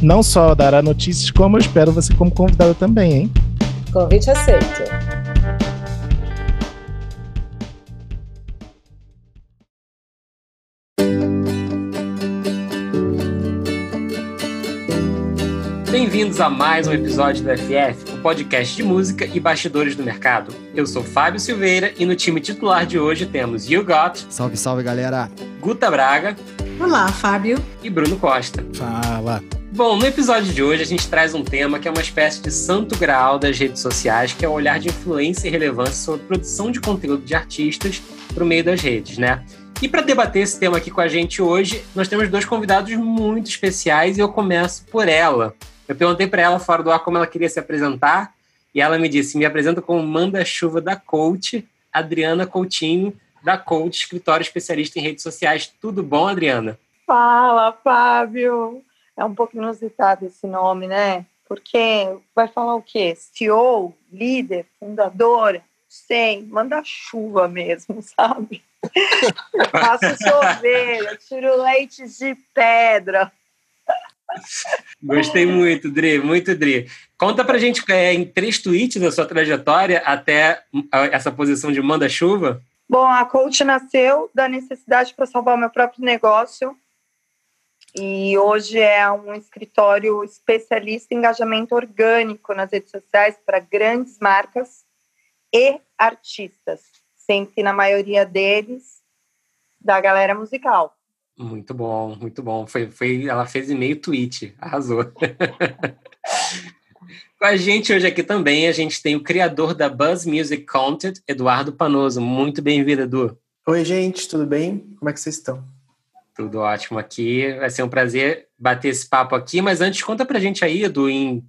Não só dará notícias, como eu espero você como convidada também, hein? Convite aceito. Bem-vindos a mais um episódio do FF, o podcast de música e bastidores do mercado. Eu sou Fábio Silveira e no time titular de hoje temos You Got. Salve, salve, galera. Guta Braga. Olá, Fábio. E Bruno Costa. Fala. Bom, no episódio de hoje a gente traz um tema que é uma espécie de santo graal das redes sociais, que é o olhar de influência e relevância sobre produção de conteúdo de artistas por meio das redes, né? E para debater esse tema aqui com a gente hoje, nós temos dois convidados muito especiais e eu começo por ela. Eu perguntei para ela fora do ar como ela queria se apresentar e ela me disse: me apresenta como manda-chuva da coach, Adriana Coutinho, da Coach, escritório especialista em redes sociais. Tudo bom, Adriana? Fala, Fábio. É um pouco inusitado esse nome, né? Porque vai falar o quê? CEO, líder, fundadora, sei, manda chuva mesmo, sabe? Faço chover, tiro leite de pedra. Gostei muito, Dri, muito, Dri. Conta pra gente é, em três tweets da sua trajetória até essa posição de manda-chuva. Bom, a coach nasceu da necessidade para salvar o meu próprio negócio e hoje é um escritório especialista em engajamento orgânico nas redes sociais para grandes marcas e artistas, sempre na maioria deles da galera musical. Muito bom, muito bom. Foi, foi, ela fez e-mail tweet, arrasou. Com a gente hoje aqui também, a gente tem o criador da Buzz Music Content, Eduardo Panoso. Muito bem-vindo, Edu. Oi, gente, tudo bem? Como é que vocês estão? Tudo ótimo aqui. Vai ser um prazer bater esse papo aqui. Mas antes, conta pra gente aí, Edu, em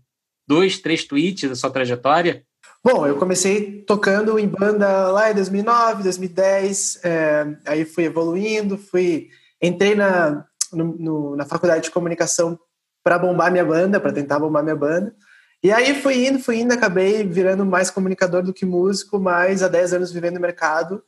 dois, três tweets da sua trajetória. Bom, eu comecei tocando em banda lá em 2009, 2010. É, aí fui evoluindo, fui entrei na, no, no, na faculdade de comunicação para bombar minha banda, para tentar bombar minha banda. E aí fui indo, fui indo, acabei virando mais comunicador do que músico, mais há 10 anos vivendo no mercado.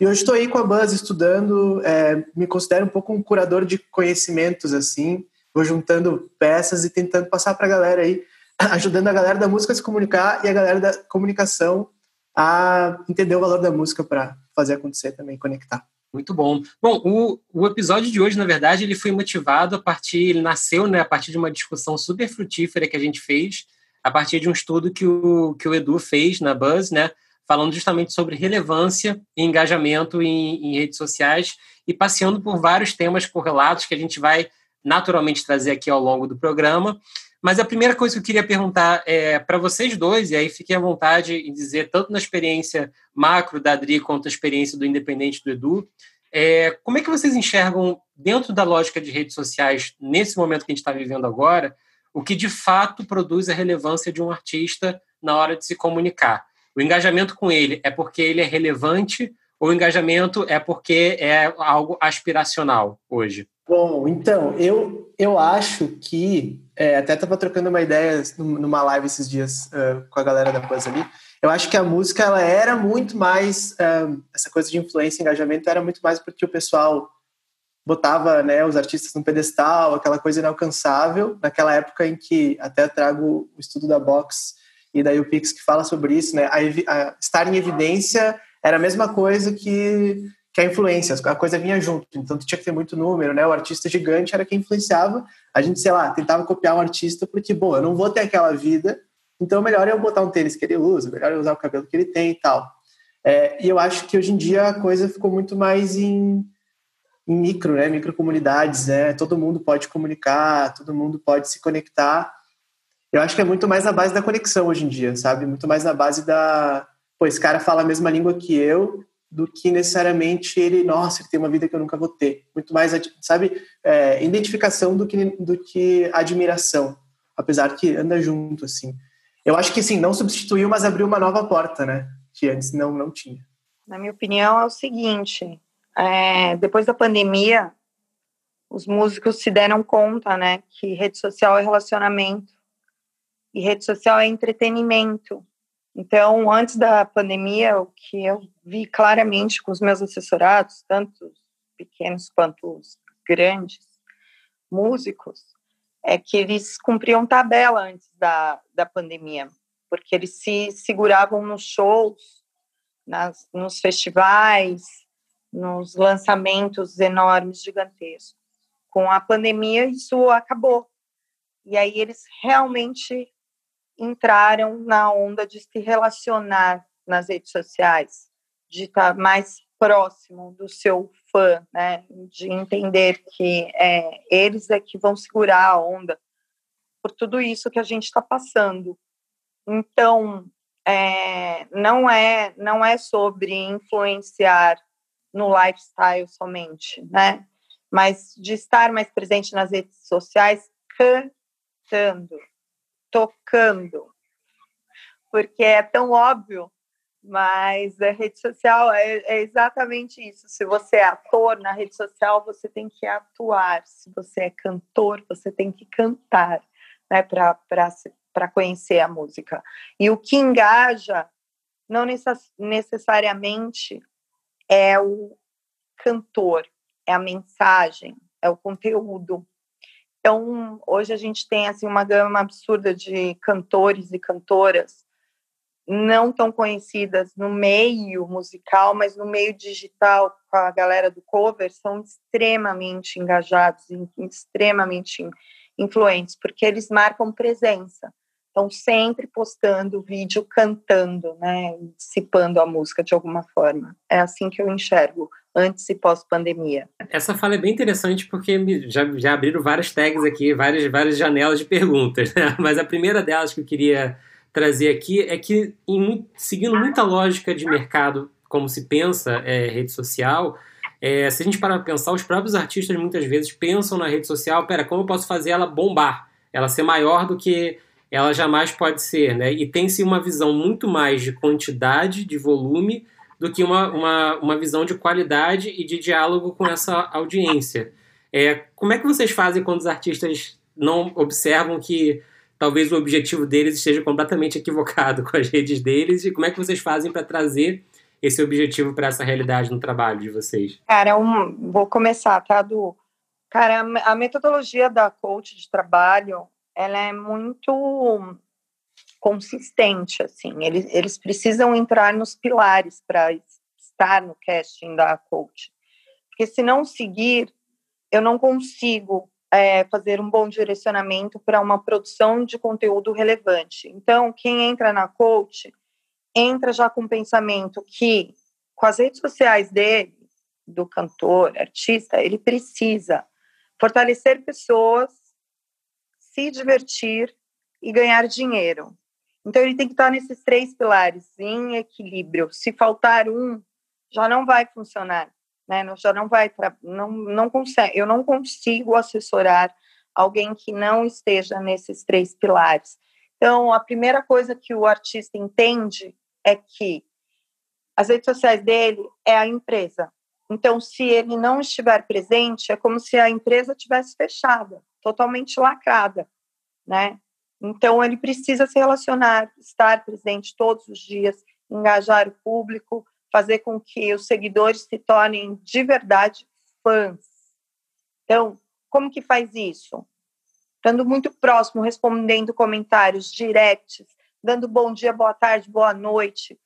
E hoje estou aí com a Buzz estudando, é, me considero um pouco um curador de conhecimentos, assim, vou juntando peças e tentando passar para a galera aí, ajudando a galera da música a se comunicar e a galera da comunicação a entender o valor da música para fazer acontecer também, conectar. Muito bom. Bom, o, o episódio de hoje, na verdade, ele foi motivado a partir, ele nasceu né, a partir de uma discussão super frutífera que a gente fez, a partir de um estudo que o, que o Edu fez na Buzz, né, falando justamente sobre relevância e engajamento em, em redes sociais e passeando por vários temas correlatos que a gente vai naturalmente trazer aqui ao longo do programa. Mas a primeira coisa que eu queria perguntar é para vocês dois, e aí fiquem à vontade em dizer, tanto na experiência macro da Adri quanto a experiência do independente do Edu, é, como é que vocês enxergam, dentro da lógica de redes sociais, nesse momento que a gente está vivendo agora, o que de fato produz a relevância de um artista na hora de se comunicar? O engajamento com ele é porque ele é relevante ou o engajamento é porque é algo aspiracional hoje? Bom, então, eu, eu acho que é, até estava trocando uma ideia numa live esses dias uh, com a galera da Buzz ali. Eu acho que a música ela era muito mais uh, essa coisa de influência, engajamento era muito mais porque o pessoal botava né, os artistas no pedestal, aquela coisa inalcançável. Naquela época em que até trago o estudo da Box e da UPix que fala sobre isso, né? A, a, estar em evidência era a mesma coisa que que a influência, a coisa vinha junto. Então tinha que ter muito número, né? O artista gigante era quem influenciava. A gente, sei lá, tentava copiar um artista porque, bom, eu não vou ter aquela vida, então melhor eu botar um tênis que ele usa, melhor eu usar o cabelo que ele tem e tal. É, e eu acho que hoje em dia a coisa ficou muito mais em, em micro, né? Micro comunidades, né? Todo mundo pode comunicar, todo mundo pode se conectar. Eu acho que é muito mais na base da conexão hoje em dia, sabe? Muito mais na base da, pô, esse cara fala a mesma língua que eu, do que necessariamente ele, nossa, ele tem uma vida que eu nunca vou ter. Muito mais, sabe, é, identificação do que, do que admiração, apesar que anda junto, assim. Eu acho que, sim, não substituiu, mas abriu uma nova porta, né, que antes não, não tinha. Na minha opinião, é o seguinte, é, depois da pandemia, os músicos se deram conta, né, que rede social é relacionamento e rede social é entretenimento. Então, antes da pandemia, o que eu vi claramente com os meus assessorados, tanto os pequenos quanto os grandes músicos, é que eles cumpriam tabela antes da, da pandemia, porque eles se seguravam nos shows, nas, nos festivais, nos lançamentos enormes, gigantescos. Com a pandemia, isso acabou. E aí eles realmente entraram na onda de se relacionar nas redes sociais, de estar mais próximo do seu fã, né? De entender que é, eles é que vão segurar a onda por tudo isso que a gente está passando. Então, é, não é não é sobre influenciar no lifestyle somente, né? Mas de estar mais presente nas redes sociais, cantando, tocando, porque é tão óbvio, mas a rede social é, é, exatamente isso. Se você é ator na rede social, você tem que atuar. Se você é cantor, você tem que cantar, né, para conhecer a música. E o que engaja não necessariamente é o cantor, é a mensagem, é o conteúdo. Então, hoje a gente tem assim uma gama absurda de cantores e cantoras não tão conhecidas no meio musical, mas no meio digital, com a galera do cover, são extremamente engajados extremamente influentes, porque eles marcam presença. Estão sempre postando vídeo cantando, né, dissipando a música de alguma forma. É assim que eu enxergo antes e pós-pandemia. Essa fala é bem interessante porque já, já abriram várias tags aqui, várias, várias janelas de perguntas. Né? Mas a primeira delas que eu queria trazer aqui é que, em, seguindo muita lógica de mercado, como se pensa é, rede social, é, se a gente parar para pensar, os próprios artistas muitas vezes pensam na rede social, pera, como eu posso fazer ela bombar? Ela ser maior do que ela jamais pode ser, né? E tem-se uma visão muito mais de quantidade, de volume, do que uma, uma, uma visão de qualidade e de diálogo com essa audiência. É, como é que vocês fazem quando os artistas não observam que talvez o objetivo deles esteja completamente equivocado com as redes deles? E como é que vocês fazem para trazer esse objetivo para essa realidade no trabalho de vocês? Cara, um, vou começar, tá, Du? Cara, a metodologia da coach de trabalho, ela é muito consistente, assim. Eles, eles precisam entrar nos pilares para estar no casting da coach. Porque se não seguir, eu não consigo é, fazer um bom direcionamento para uma produção de conteúdo relevante. Então, quem entra na coach, entra já com o pensamento que, com as redes sociais dele, do cantor, artista, ele precisa fortalecer pessoas, se divertir e ganhar dinheiro. Então, ele tem que estar nesses três pilares, em equilíbrio. Se faltar um, já não vai funcionar, né? Já não vai, não, não consegue, eu não consigo assessorar alguém que não esteja nesses três pilares. Então, a primeira coisa que o artista entende é que as redes sociais dele é a empresa. Então, se ele não estiver presente, é como se a empresa tivesse fechada, totalmente lacrada, né? Então, ele precisa se relacionar, estar presente todos os dias, engajar o público, fazer com que os seguidores se tornem de verdade fãs. Então, como que faz isso? Estando muito próximo, respondendo comentários, directs, dando bom dia, boa tarde, boa noite,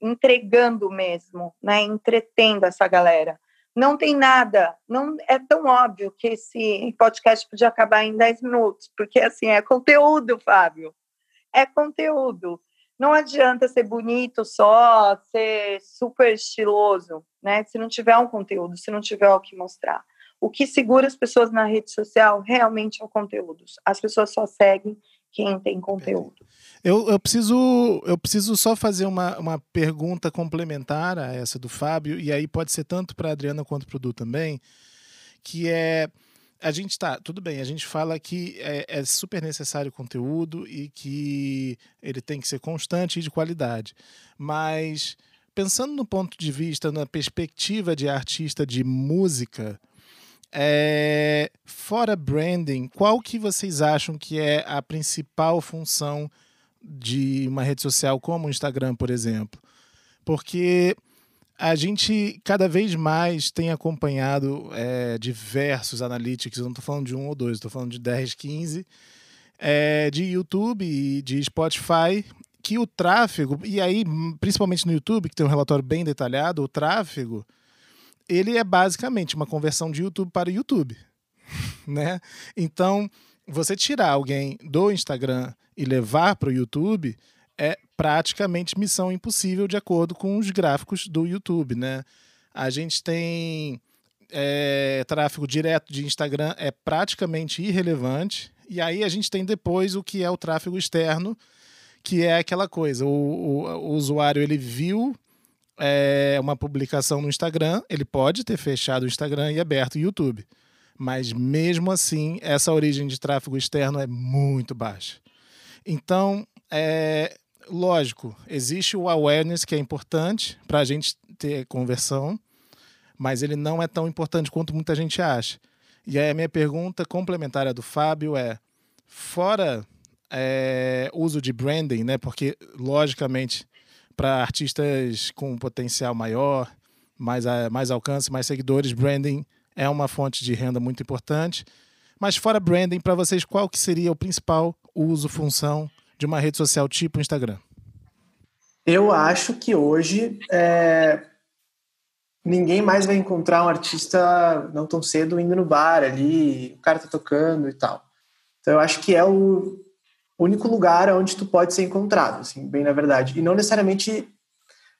entregando mesmo, né, entretendo essa galera. Não tem nada, não é tão óbvio que esse podcast podia acabar em 10 minutos, porque assim é conteúdo, Fábio. É conteúdo. Não adianta ser bonito só, ser super estiloso, né? Se não tiver um conteúdo, se não tiver o que mostrar. O que segura as pessoas na rede social realmente é o conteúdo. As pessoas só seguem quem tem conteúdo. Eu, eu, preciso, eu preciso só fazer uma, uma pergunta complementar a essa do Fábio, e aí pode ser tanto para a Adriana quanto para o Du também, que é a gente tá, tudo bem, a gente fala que é, é, super necessário conteúdo e que ele tem que ser constante e de qualidade. Mas pensando no ponto de vista, na perspectiva de artista de música, é, fora branding, qual que vocês acham que é a principal função de uma rede social como o Instagram, por exemplo? Porque a gente cada vez mais tem acompanhado é, diversos analytics, não estou falando de um ou dois, estou falando de 10, 15, é, de YouTube e de Spotify, que o tráfego, e aí principalmente no YouTube, que tem um relatório bem detalhado, o tráfego, ele é basicamente uma conversão de YouTube para YouTube, né? Então, você tirar alguém do Instagram e levar para o YouTube é praticamente missão impossível de acordo com os gráficos do YouTube, né? A gente tem é, tráfego direto de Instagram é praticamente irrelevante e aí a gente tem depois o que é o tráfego externo, que é aquela coisa, o, o, o usuário ele viu é, uma publicação no Instagram, ele pode ter fechado o Instagram e aberto o YouTube, mas mesmo assim essa origem de tráfego externo é muito baixa. Então, é, lógico, existe o awareness que é importante para a gente ter conversão, mas ele não é tão importante quanto muita gente acha. E aí a minha pergunta complementar do Fábio é: fora é, uso de branding, né? Porque logicamente para artistas com potencial maior, mais, mais alcance, mais seguidores, branding é uma fonte de renda muito importante. Mas fora branding, para vocês, qual que seria o principal uso, função de uma rede social tipo Instagram? Eu acho que hoje é, ninguém mais vai encontrar um artista não tão cedo indo no bar ali, o cara tá tocando e tal. Então eu acho que é o único lugar onde tu pode ser encontrado, assim, bem na verdade. E não necessariamente,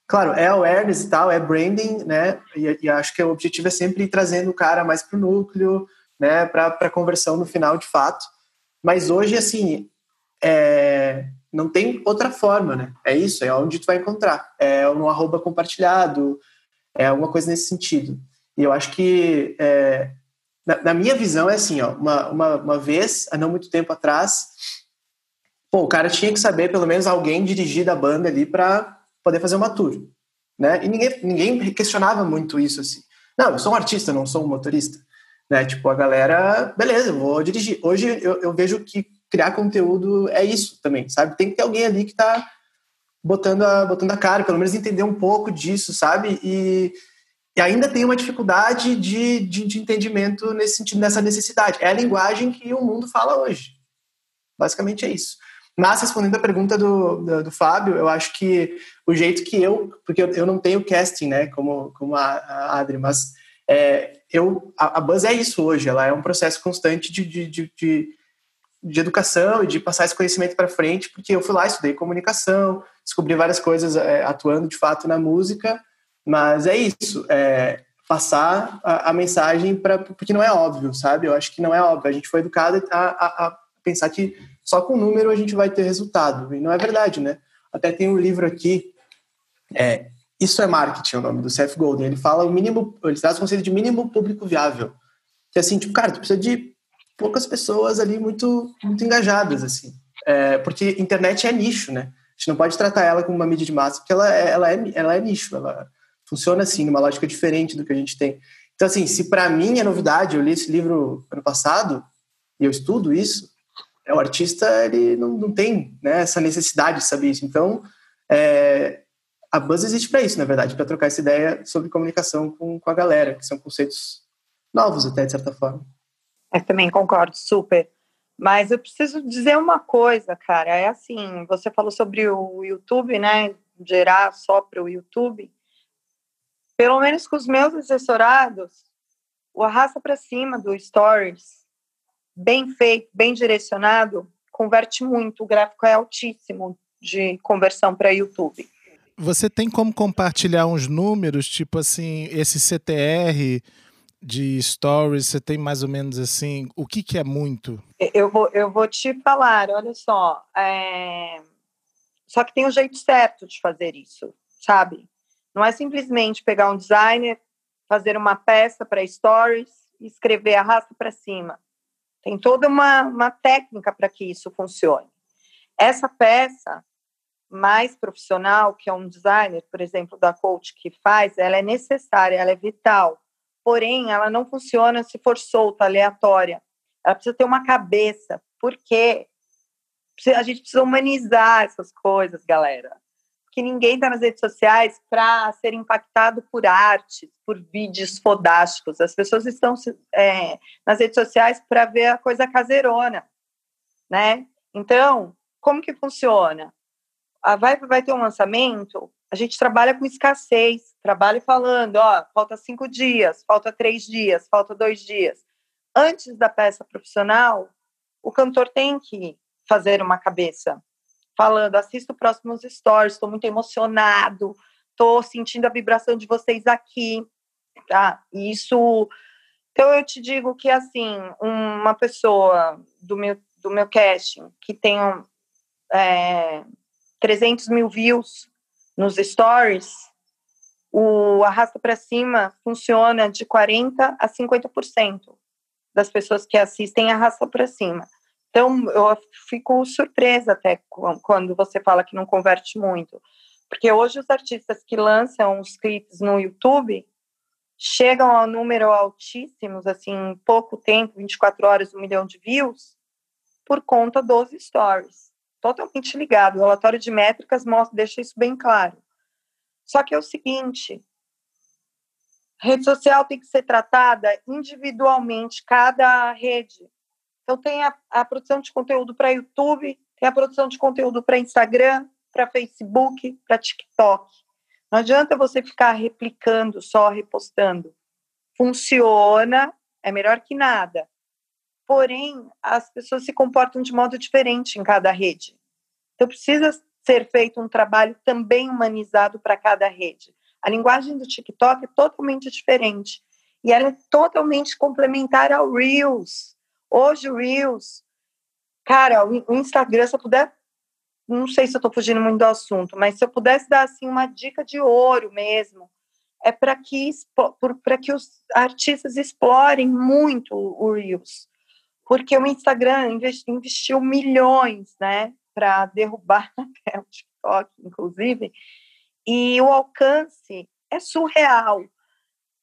claro, é awareness e tal, é branding, né? E, e acho que o objetivo é sempre ir trazendo o cara mais pro núcleo, né? Para conversão no final, de fato. Mas hoje, assim, é, não tem outra forma, né? É isso, é onde tu vai encontrar. É um arroba compartilhado, é alguma coisa nesse sentido. E eu acho que, é, na, na, minha visão, é assim, ó, uma, uma, uma vez, há não muito tempo atrás, pô, o cara tinha que saber, pelo menos, alguém dirigir da banda ali para poder fazer uma tour, né? E ninguém, ninguém questionava muito isso, assim. Não, eu sou um artista, não sou um motorista. Né? Tipo, a galera, beleza, vou dirigir. Hoje eu, eu vejo que criar conteúdo é isso também, sabe? Tem que ter alguém ali que está botando a, botando a cara, pelo menos entender um pouco disso, sabe? E, e ainda tem uma dificuldade de, de, de, entendimento nesse sentido, nessa necessidade. É a linguagem que o mundo fala hoje. Basicamente é isso. Mas, respondendo a pergunta do, do, do Fábio, eu acho que o jeito que eu, porque eu, eu não tenho casting, né, como, como a, a Adri, mas é, eu, a, a Buzz é isso hoje, ela é um processo constante de, de, de, de de educação e de passar esse conhecimento para frente, porque eu fui lá, estudei comunicação, descobri várias coisas é, atuando de fato na música, mas é isso, é, passar a, a mensagem para porque não é óbvio, sabe? Eu acho que não é óbvio. A gente foi educado a, a, a, pensar que só com número a gente vai ter resultado e não é verdade, né? Até tem um livro aqui, é, isso é marketing, é o nome do Seth Golden. Ele fala o mínimo, ele traz o conceito de mínimo público viável, que é assim, tipo, cara, tu precisa de poucas pessoas ali muito, muito engajadas, assim. É, porque internet é nicho, né? A gente não pode tratar ela como uma mídia de massa, porque ela é, ela é, ela é nicho, ela funciona assim, numa lógica diferente do que a gente tem. Então, assim, se para mim é novidade, eu li esse livro ano passado e eu estudo isso, o artista ele não, não tem né, essa necessidade de saber isso. Então, é, a Buzz existe para isso, na verdade, para trocar essa ideia sobre comunicação com, com a galera, que são conceitos novos até, de certa forma. Eu também concordo, super. Mas eu preciso dizer uma coisa, cara. É assim, você falou sobre o YouTube, né? Gerar só para o YouTube. Pelo menos com os meus assessorados, o arrasta para cima do Stories, bem feito, bem direcionado, converte muito. O gráfico é altíssimo de conversão para YouTube. Você tem como compartilhar uns números, tipo assim, esse CTR de stories, você tem mais ou menos assim, o que, que é muito? Eu vou, eu vou te falar, olha só. É... Só que tem um jeito certo de fazer isso, sabe? Não é simplesmente pegar um designer, fazer uma peça para stories e escrever arrasta para cima. Tem toda uma, uma técnica para que isso funcione. Essa peça mais profissional, que é um designer, por exemplo, da coach que faz, ela é necessária, ela é vital porém ela não funciona se for solta, aleatória. Ela precisa ter uma cabeça, porque a gente precisa humanizar essas coisas, galera. Que ninguém está nas redes sociais para ser impactado por artes, por vídeos fodásticos. As pessoas estão é, nas redes sociais para ver a coisa caseirona, né? Então, como que funciona? Ah, vai, vai ter um lançamento, a gente trabalha com escassez, trabalha falando, ó, falta cinco dias, falta três dias, falta dois dias. Antes da peça profissional, o cantor tem que fazer uma cabeça, falando, assisto próximos stories, estou muito emocionado, estou sentindo a vibração de vocês aqui, tá? Isso, então eu te digo que, assim, uma pessoa do meu, do meu casting que tem é, 300 mil views, nos stories, o arrasta para cima funciona de 40 a 50% das pessoas que assistem arrasta para cima. Então, eu fico surpresa até quando você fala que não converte muito. Porque hoje os artistas que lançam os clipes no YouTube chegam a número altíssimos, assim, em pouco tempo, 24 horas, um milhão de views, por conta dos stories totalmente ligado. O relatório de métricas mostra, deixa isso bem claro. Só que é o seguinte: rede social tem que ser tratada individualmente, cada rede. Então, tem a, a produção de conteúdo para YouTube, tem a produção de conteúdo para Instagram, para Facebook, para TikTok. Não adianta você ficar replicando, só repostando. Funciona, é melhor que nada. Porém, as pessoas se comportam de modo diferente em cada rede. Então, precisa ser feito um trabalho também humanizado para cada rede. A linguagem do TikTok é totalmente diferente e ela é totalmente complementar ao Reels. Hoje, o Reels, cara, o Instagram, se eu puder, não sei se eu estou fugindo muito do assunto, mas se eu pudesse dar assim uma dica de ouro mesmo, é para que para que os artistas explorem muito o Reels porque o Instagram investiu milhões, né, para derrubar até o TikTok, inclusive, e o alcance é surreal.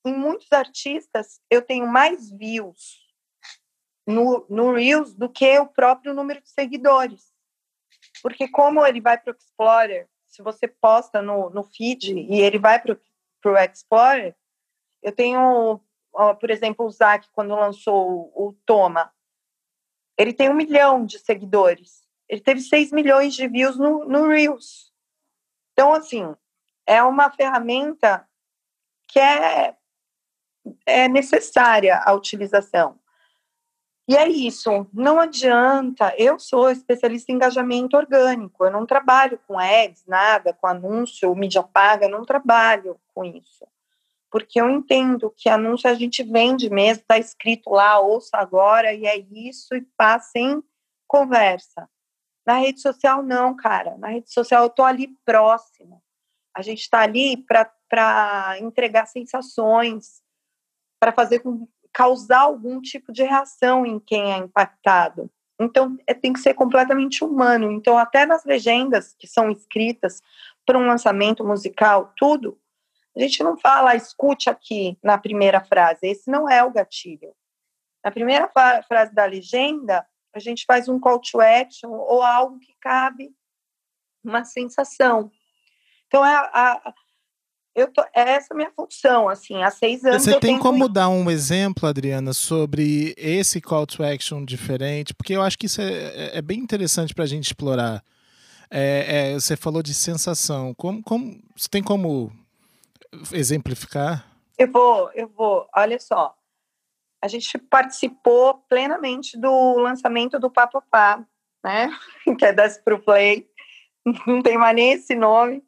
Em muitos artistas, eu tenho mais views no, no Reels do que o próprio número de seguidores. Porque como ele vai para o Explorer, se você posta no, no feed e ele vai para o Explorer, eu tenho, por exemplo, o Zac, quando lançou o Toma, ele tem um milhão de seguidores. Ele teve 6 milhões de views no, no Reels. Então, assim, é uma ferramenta que é, é necessária a utilização. E é isso, não adianta. Eu sou especialista em engajamento orgânico, eu não trabalho com ads, nada, com anúncio, mídia paga, não trabalho com isso porque eu entendo que anúncio a gente vende mesmo, está escrito lá, ouça agora, e é isso, e passa em conversa. Na rede social, não, cara. Na rede social, eu estou ali próximo. A gente está ali para entregar sensações, para fazer com, causar algum tipo de reação em quem é impactado. Então, é, tem que ser completamente humano. Então, até nas legendas que são escritas para um lançamento musical, tudo, a gente não fala, escute aqui na primeira frase, esse não é o gatilho. Na primeira frase da legenda, a gente faz um call to action ou algo que cabe uma sensação. Então, é, a, eu tô, é essa a minha função, assim, há seis anos. Você tem como dar um exemplo, Adriana, sobre esse call to action diferente? Porque eu acho que isso é, é, é bem interessante para a gente explorar. É, é, você falou de sensação. Como, como, você tem como exemplificar? Eu vou, eu vou. Olha só, a gente participou plenamente do lançamento do Papapá, né? Que é das pro Play. Não tem mais nem esse nome.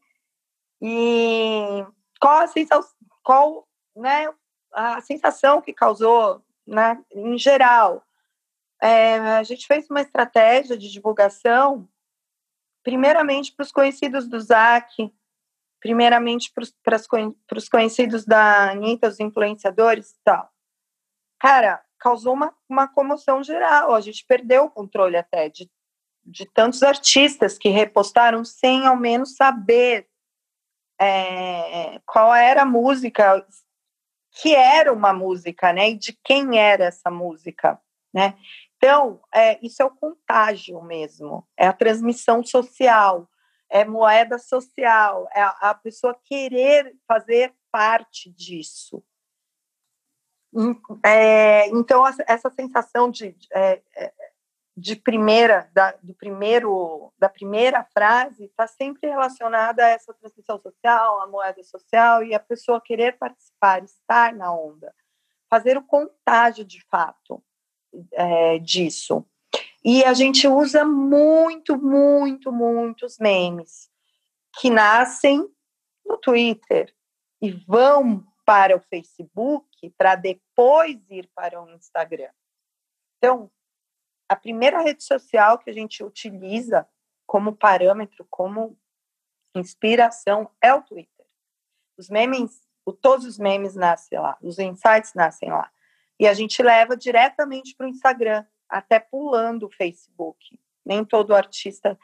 E qual a sensação, qual, né? a sensação que causou, né, em geral. É, a gente fez uma estratégia de divulgação, primeiramente para os conhecidos do ZAC, primeiramente para os conhecidos da Anitta, os influenciadores e tal. Cara, causou uma, uma comoção geral, a gente perdeu o controle até de, de tantos artistas que repostaram sem ao menos saber é, qual era a música, que era uma música, né, e de quem era essa música, né. Então, é, isso é o contágio mesmo, é a transmissão social, é moeda social, é a, a pessoa querer fazer parte disso. É, então, essa sensação de, é, é, de primeira, da, do primeiro, da primeira frase está sempre relacionada a essa transmissão social, a moeda social e a pessoa querer participar, estar na onda, fazer o contágio de fato é, disso. E a gente usa muito, muito, muitos memes que nascem no Twitter e vão para o Facebook para depois ir para o Instagram. Então, a primeira rede social que a gente utiliza como parâmetro, como inspiração, é o Twitter. Os memes, todos os memes nascem lá, os insights nascem lá. E a gente leva diretamente para o Instagram até pulando o Facebook. Nem todo artista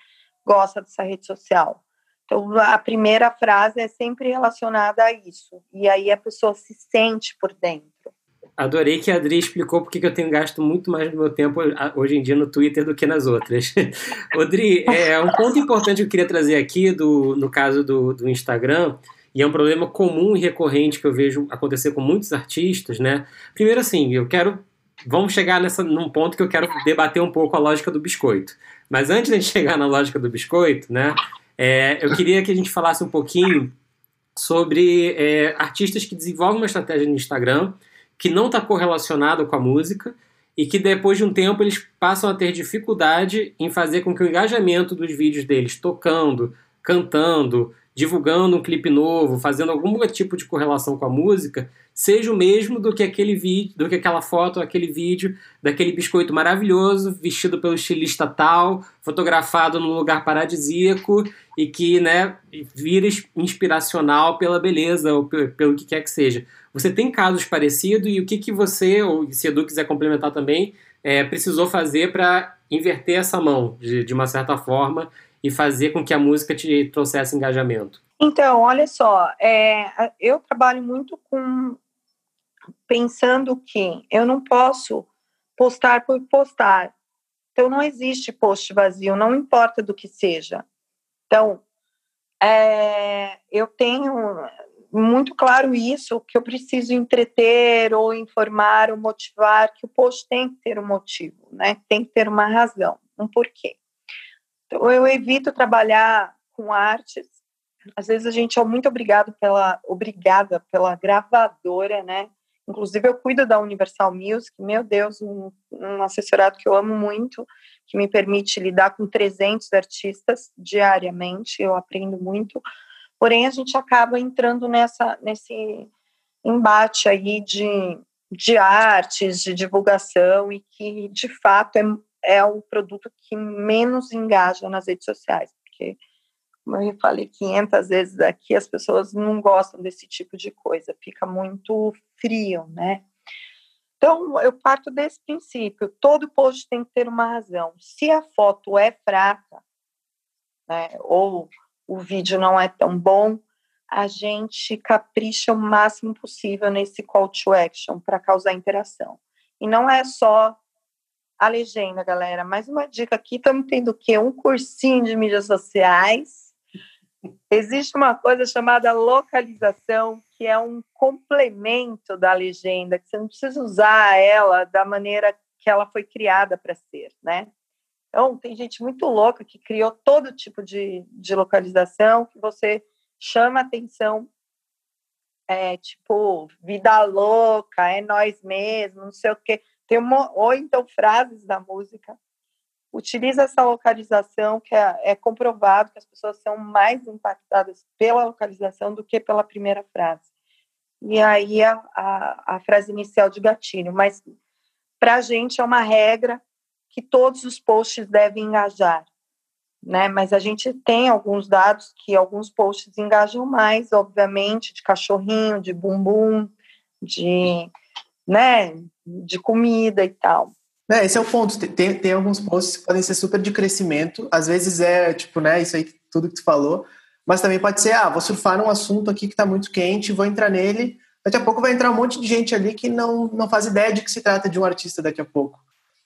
gosta dessa rede social. Então, a primeira frase é sempre relacionada a isso. E aí a pessoa se sente por dentro. Adorei que a Adri explicou porque que eu tenho gasto muito mais do meu tempo hoje em dia no Twitter do que nas outras. Adri, é um ponto importante que eu queria trazer aqui, do, no caso do, do Instagram, e é um problema comum e recorrente que eu vejo acontecer com muitos artistas, né? Primeiro, assim, eu quero vamos chegar nessa, num ponto que eu quero debater um pouco a lógica do biscoito. Mas antes de chegar na lógica do biscoito, né, é, eu queria que a gente falasse um pouquinho sobre é, artistas que desenvolvem uma estratégia no Instagram que não está correlacionada com a música e que depois de um tempo eles passam a ter dificuldade em fazer com que o engajamento dos vídeos deles tocando, cantando, divulgando um clipe novo, fazendo algum tipo de correlação com a música, seja o mesmo do que aquele vídeo, do que aquela foto, aquele vídeo daquele biscoito maravilhoso, vestido pelo estilista tal, fotografado num lugar paradisíaco e que, né, vira inspiracional pela beleza ou pelo que quer que seja. Você tem casos parecidos e o que, que você, ou se Edu quiser complementar também, é, precisou fazer para inverter essa mão, de, de uma certa forma, e fazer com que a música te trouxesse engajamento? Então, olha só, é, eu trabalho muito com pensando que eu não posso postar por postar. Então, não existe post vazio, não importa do que seja. Então, é, eu tenho muito claro isso, que eu preciso entreter ou informar ou motivar, que o post tem que ter um motivo, né? Tem que ter uma razão, um porquê. Então, eu evito trabalhar com artes. Às vezes a gente é muito obrigado pela, obrigada pela gravadora, né? Inclusive, eu cuido da Universal Music, meu Deus, um, um, assessorado que eu amo muito, que me permite lidar com 300 artistas diariamente, eu aprendo muito. Porém, a gente acaba entrando nessa, nesse embate aí de, de artes, de divulgação, e que, de fato, é, é o produto que menos engaja nas redes sociais, porque como eu falei 500 vezes aqui, as pessoas não gostam desse tipo de coisa, fica muito frio, né? Então, eu parto desse princípio: todo post tem que ter uma razão. Se a foto é fraca, né, ou o vídeo não é tão bom, a gente capricha o máximo possível nesse call to action para causar interação. E não é só a legenda, galera. Mais uma dica aqui: estamos tendo o quê? Um cursinho de mídias sociais Existe uma coisa chamada localização, que é um complemento da legenda, que você não precisa usar ela da maneira que ela foi criada para ser, né? Então, tem gente muito louca que criou todo tipo de, de localização que você chama atenção, é, tipo, vida louca, é nós mesmos, não sei o quê. Tem uma, ou então frases da música utiliza essa localização, que é, é, comprovado que as pessoas são mais impactadas pela localização do que pela primeira frase. e aí a, a, a frase inicial de gatilho. Mas para a gente é uma regra que todos os posts devem engajar. Né? Mas a gente tem alguns dados que alguns posts engajam mais, obviamente, de cachorrinho, de bumbum, de, né, de comida e tal. É, esse é o ponto. Tem, tem alguns posts que podem ser super de crescimento. Às vezes é, tipo, né, isso aí, tudo que tu falou. Mas também pode ser, ah, vou surfar num assunto aqui que está muito quente, vou entrar nele. Daqui a pouco vai entrar um monte de gente ali que não, não faz ideia de que se trata de um artista daqui a pouco.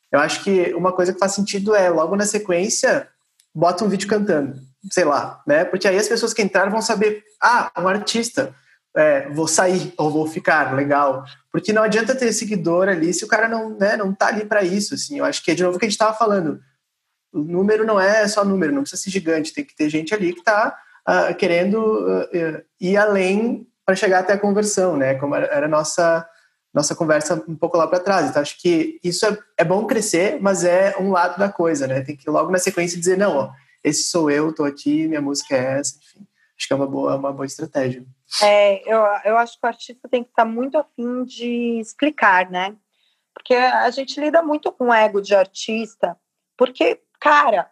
Eu acho que uma coisa que faz sentido é, logo na sequência, bota um vídeo cantando, sei lá, né? Porque aí as pessoas que entraram vão saber, ah, um artista, é, vou sair ou vou ficar, legal. Porque não adianta ter seguidor ali se o cara não, né, não tá ali para isso, assim. Eu acho que é de novo o que a gente tava falando. O número não é só número, não precisa ser gigante, tem que ter gente ali que tá uh, querendo uh, ir além para chegar até a conversão, né? Como era a nossa nossa conversa um pouco lá para trás. Então acho que isso é, é bom crescer, mas é um lado da coisa, né? Tem que logo na sequência dizer não, ó, esse sou eu, tô aqui, minha música é essa, enfim. Acho que é uma boa uma boa estratégia. É, eu, eu acho que o artista tem que estar muito afim de explicar, né? Porque a gente lida muito com o ego de artista, porque, cara,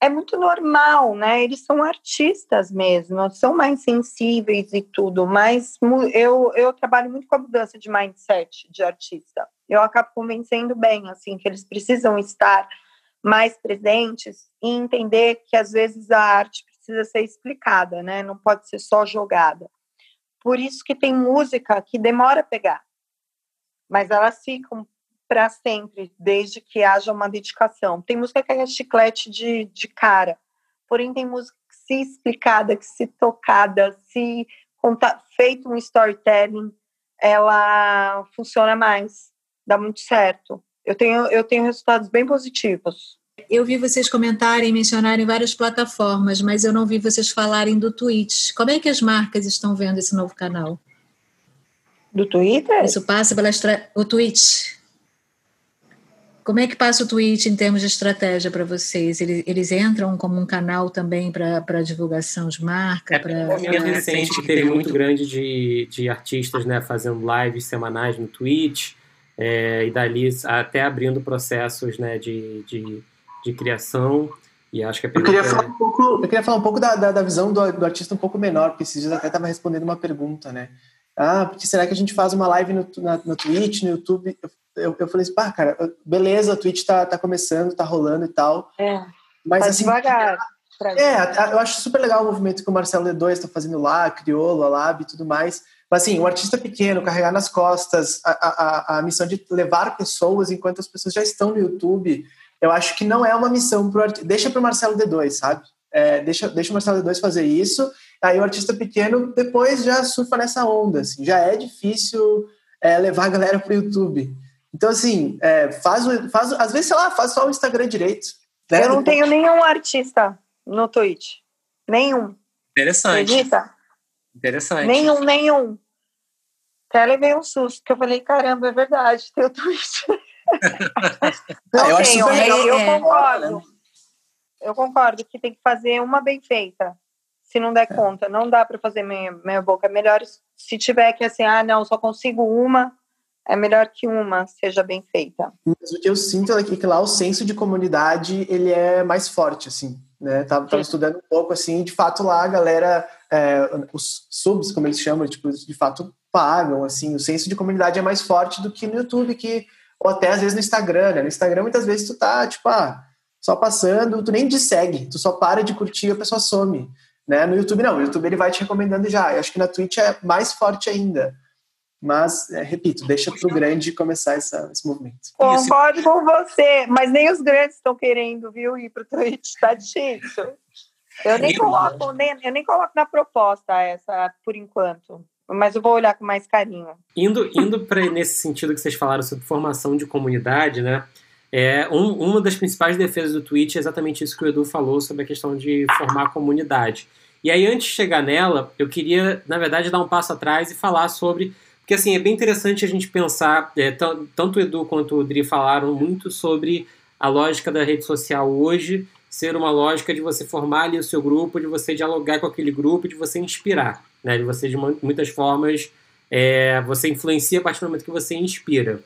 é muito normal, né? Eles são artistas mesmo, são mais sensíveis e tudo, mas eu, eu trabalho muito com a mudança de mindset de artista. Eu acabo convencendo bem, assim, que eles precisam estar mais presentes e entender que às vezes a arte precisa ser explicada, né? Não pode ser só jogada. Por isso que tem música que demora a pegar, mas elas ficam para sempre, desde que haja uma dedicação. Tem música que é chiclete de, de cara, porém tem música que se explicada, que se tocada, se conta, feito um storytelling, ela funciona mais, dá muito certo. Eu tenho, eu tenho resultados bem positivos. Eu vi vocês comentarem, mencionarem várias plataformas, mas eu não vi vocês falarem do Twitch. Como é que as marcas estão vendo esse novo canal? Do Twitter? Isso passa pela estra... o Twitch. Como é que passa o Twitch em termos de estratégia para vocês? Eles, eles, entram como um canal também para divulgação de marca? É, pra... é recente que teve muito grande de, de artistas né, fazendo lives semanais no Twitch, é, e dali até abrindo processos né, de, de, de criação. E acho que é eu queria falar um pouco, eu queria falar um pouco da, da, da visão do, do, artista um pouco menor, porque esses dias até estava respondendo uma pergunta, né? Ah, porque será que a gente faz uma live no, na, no Twitch, no YouTube? eu, eu falei assim, pá, cara, beleza, a Twitch tá, tá começando, tá rolando e tal. É. Mas tá assim. Devagar. É, eu acho super legal o movimento que o Marcelo D2 está fazendo lá, Criolo, a Lab e tudo mais. Mas assim, um artista pequeno, carregar nas costas a, a, a missão de levar pessoas enquanto as pessoas já estão no YouTube, eu acho que não é uma missão artista. Deixa pro Marcelo D2, sabe? É, deixa, deixa o Marcelo D2 fazer isso. Aí o artista pequeno depois já surfa nessa onda. Assim, já é difícil é, levar a galera pro YouTube. Então, assim, é, faz, faz, às vezes, sei lá, faz só o Instagram direito. Né? Eu não tenho nenhum artista no Twitch. Nenhum. Interessante. Acredita? Interessante. Nenhum, nenhum. Até levei um susto, que eu falei, caramba, é verdade, tem o Twitch. não ah, eu tenho, legal, eu, é, concordo. Eu concordo que tem que fazer uma bem feita. Se não der é. conta, não dá para fazer meia, meia boca. É melhor se tiver que assim, ah, não, só consigo uma, é melhor que uma seja bem feita. Mas o que eu sinto é que lá o senso de comunidade ele é mais forte, assim, né? Tava, tava estudando um pouco, assim, de fato lá a galera, é, os subs, como eles chamam, tipo, de fato pagam, assim, o senso de comunidade é mais forte do que no YouTube, que, ou até às vezes no Instagram, né? No Instagram muitas vezes tu tá, tipo, ah, só passando, tu nem te segue, tu só para de curtir e a pessoa some, né? No YouTube não, o YouTube ele vai te recomendando já, eu acho que na Twitch é mais forte ainda. Mas, é, repito, deixa para o grande começar essa, esse movimento. Concordo com você, mas nem os grandes estão querendo, viu, ir para o Twitch, está difícil. Eu nem, coloco, nem, eu nem coloco na proposta essa, por enquanto. Mas eu vou olhar com mais carinho. Indo, indo para nesse sentido que vocês falaram sobre formação de comunidade, né? É, um, uma das principais defesas do Twitch é exatamente isso que o Edu falou sobre a questão de formar comunidade. E aí, antes de chegar nela, eu queria, na verdade, dar um passo atrás e falar sobre porque assim, é bem interessante a gente pensar, é, tanto o Edu quanto o Dri falaram muito sobre a lógica da rede social hoje ser uma lógica de você formar ali o seu grupo, de você dialogar com aquele grupo, de você inspirar, né? de você de muitas formas é, você influencia a partir do momento que você inspira.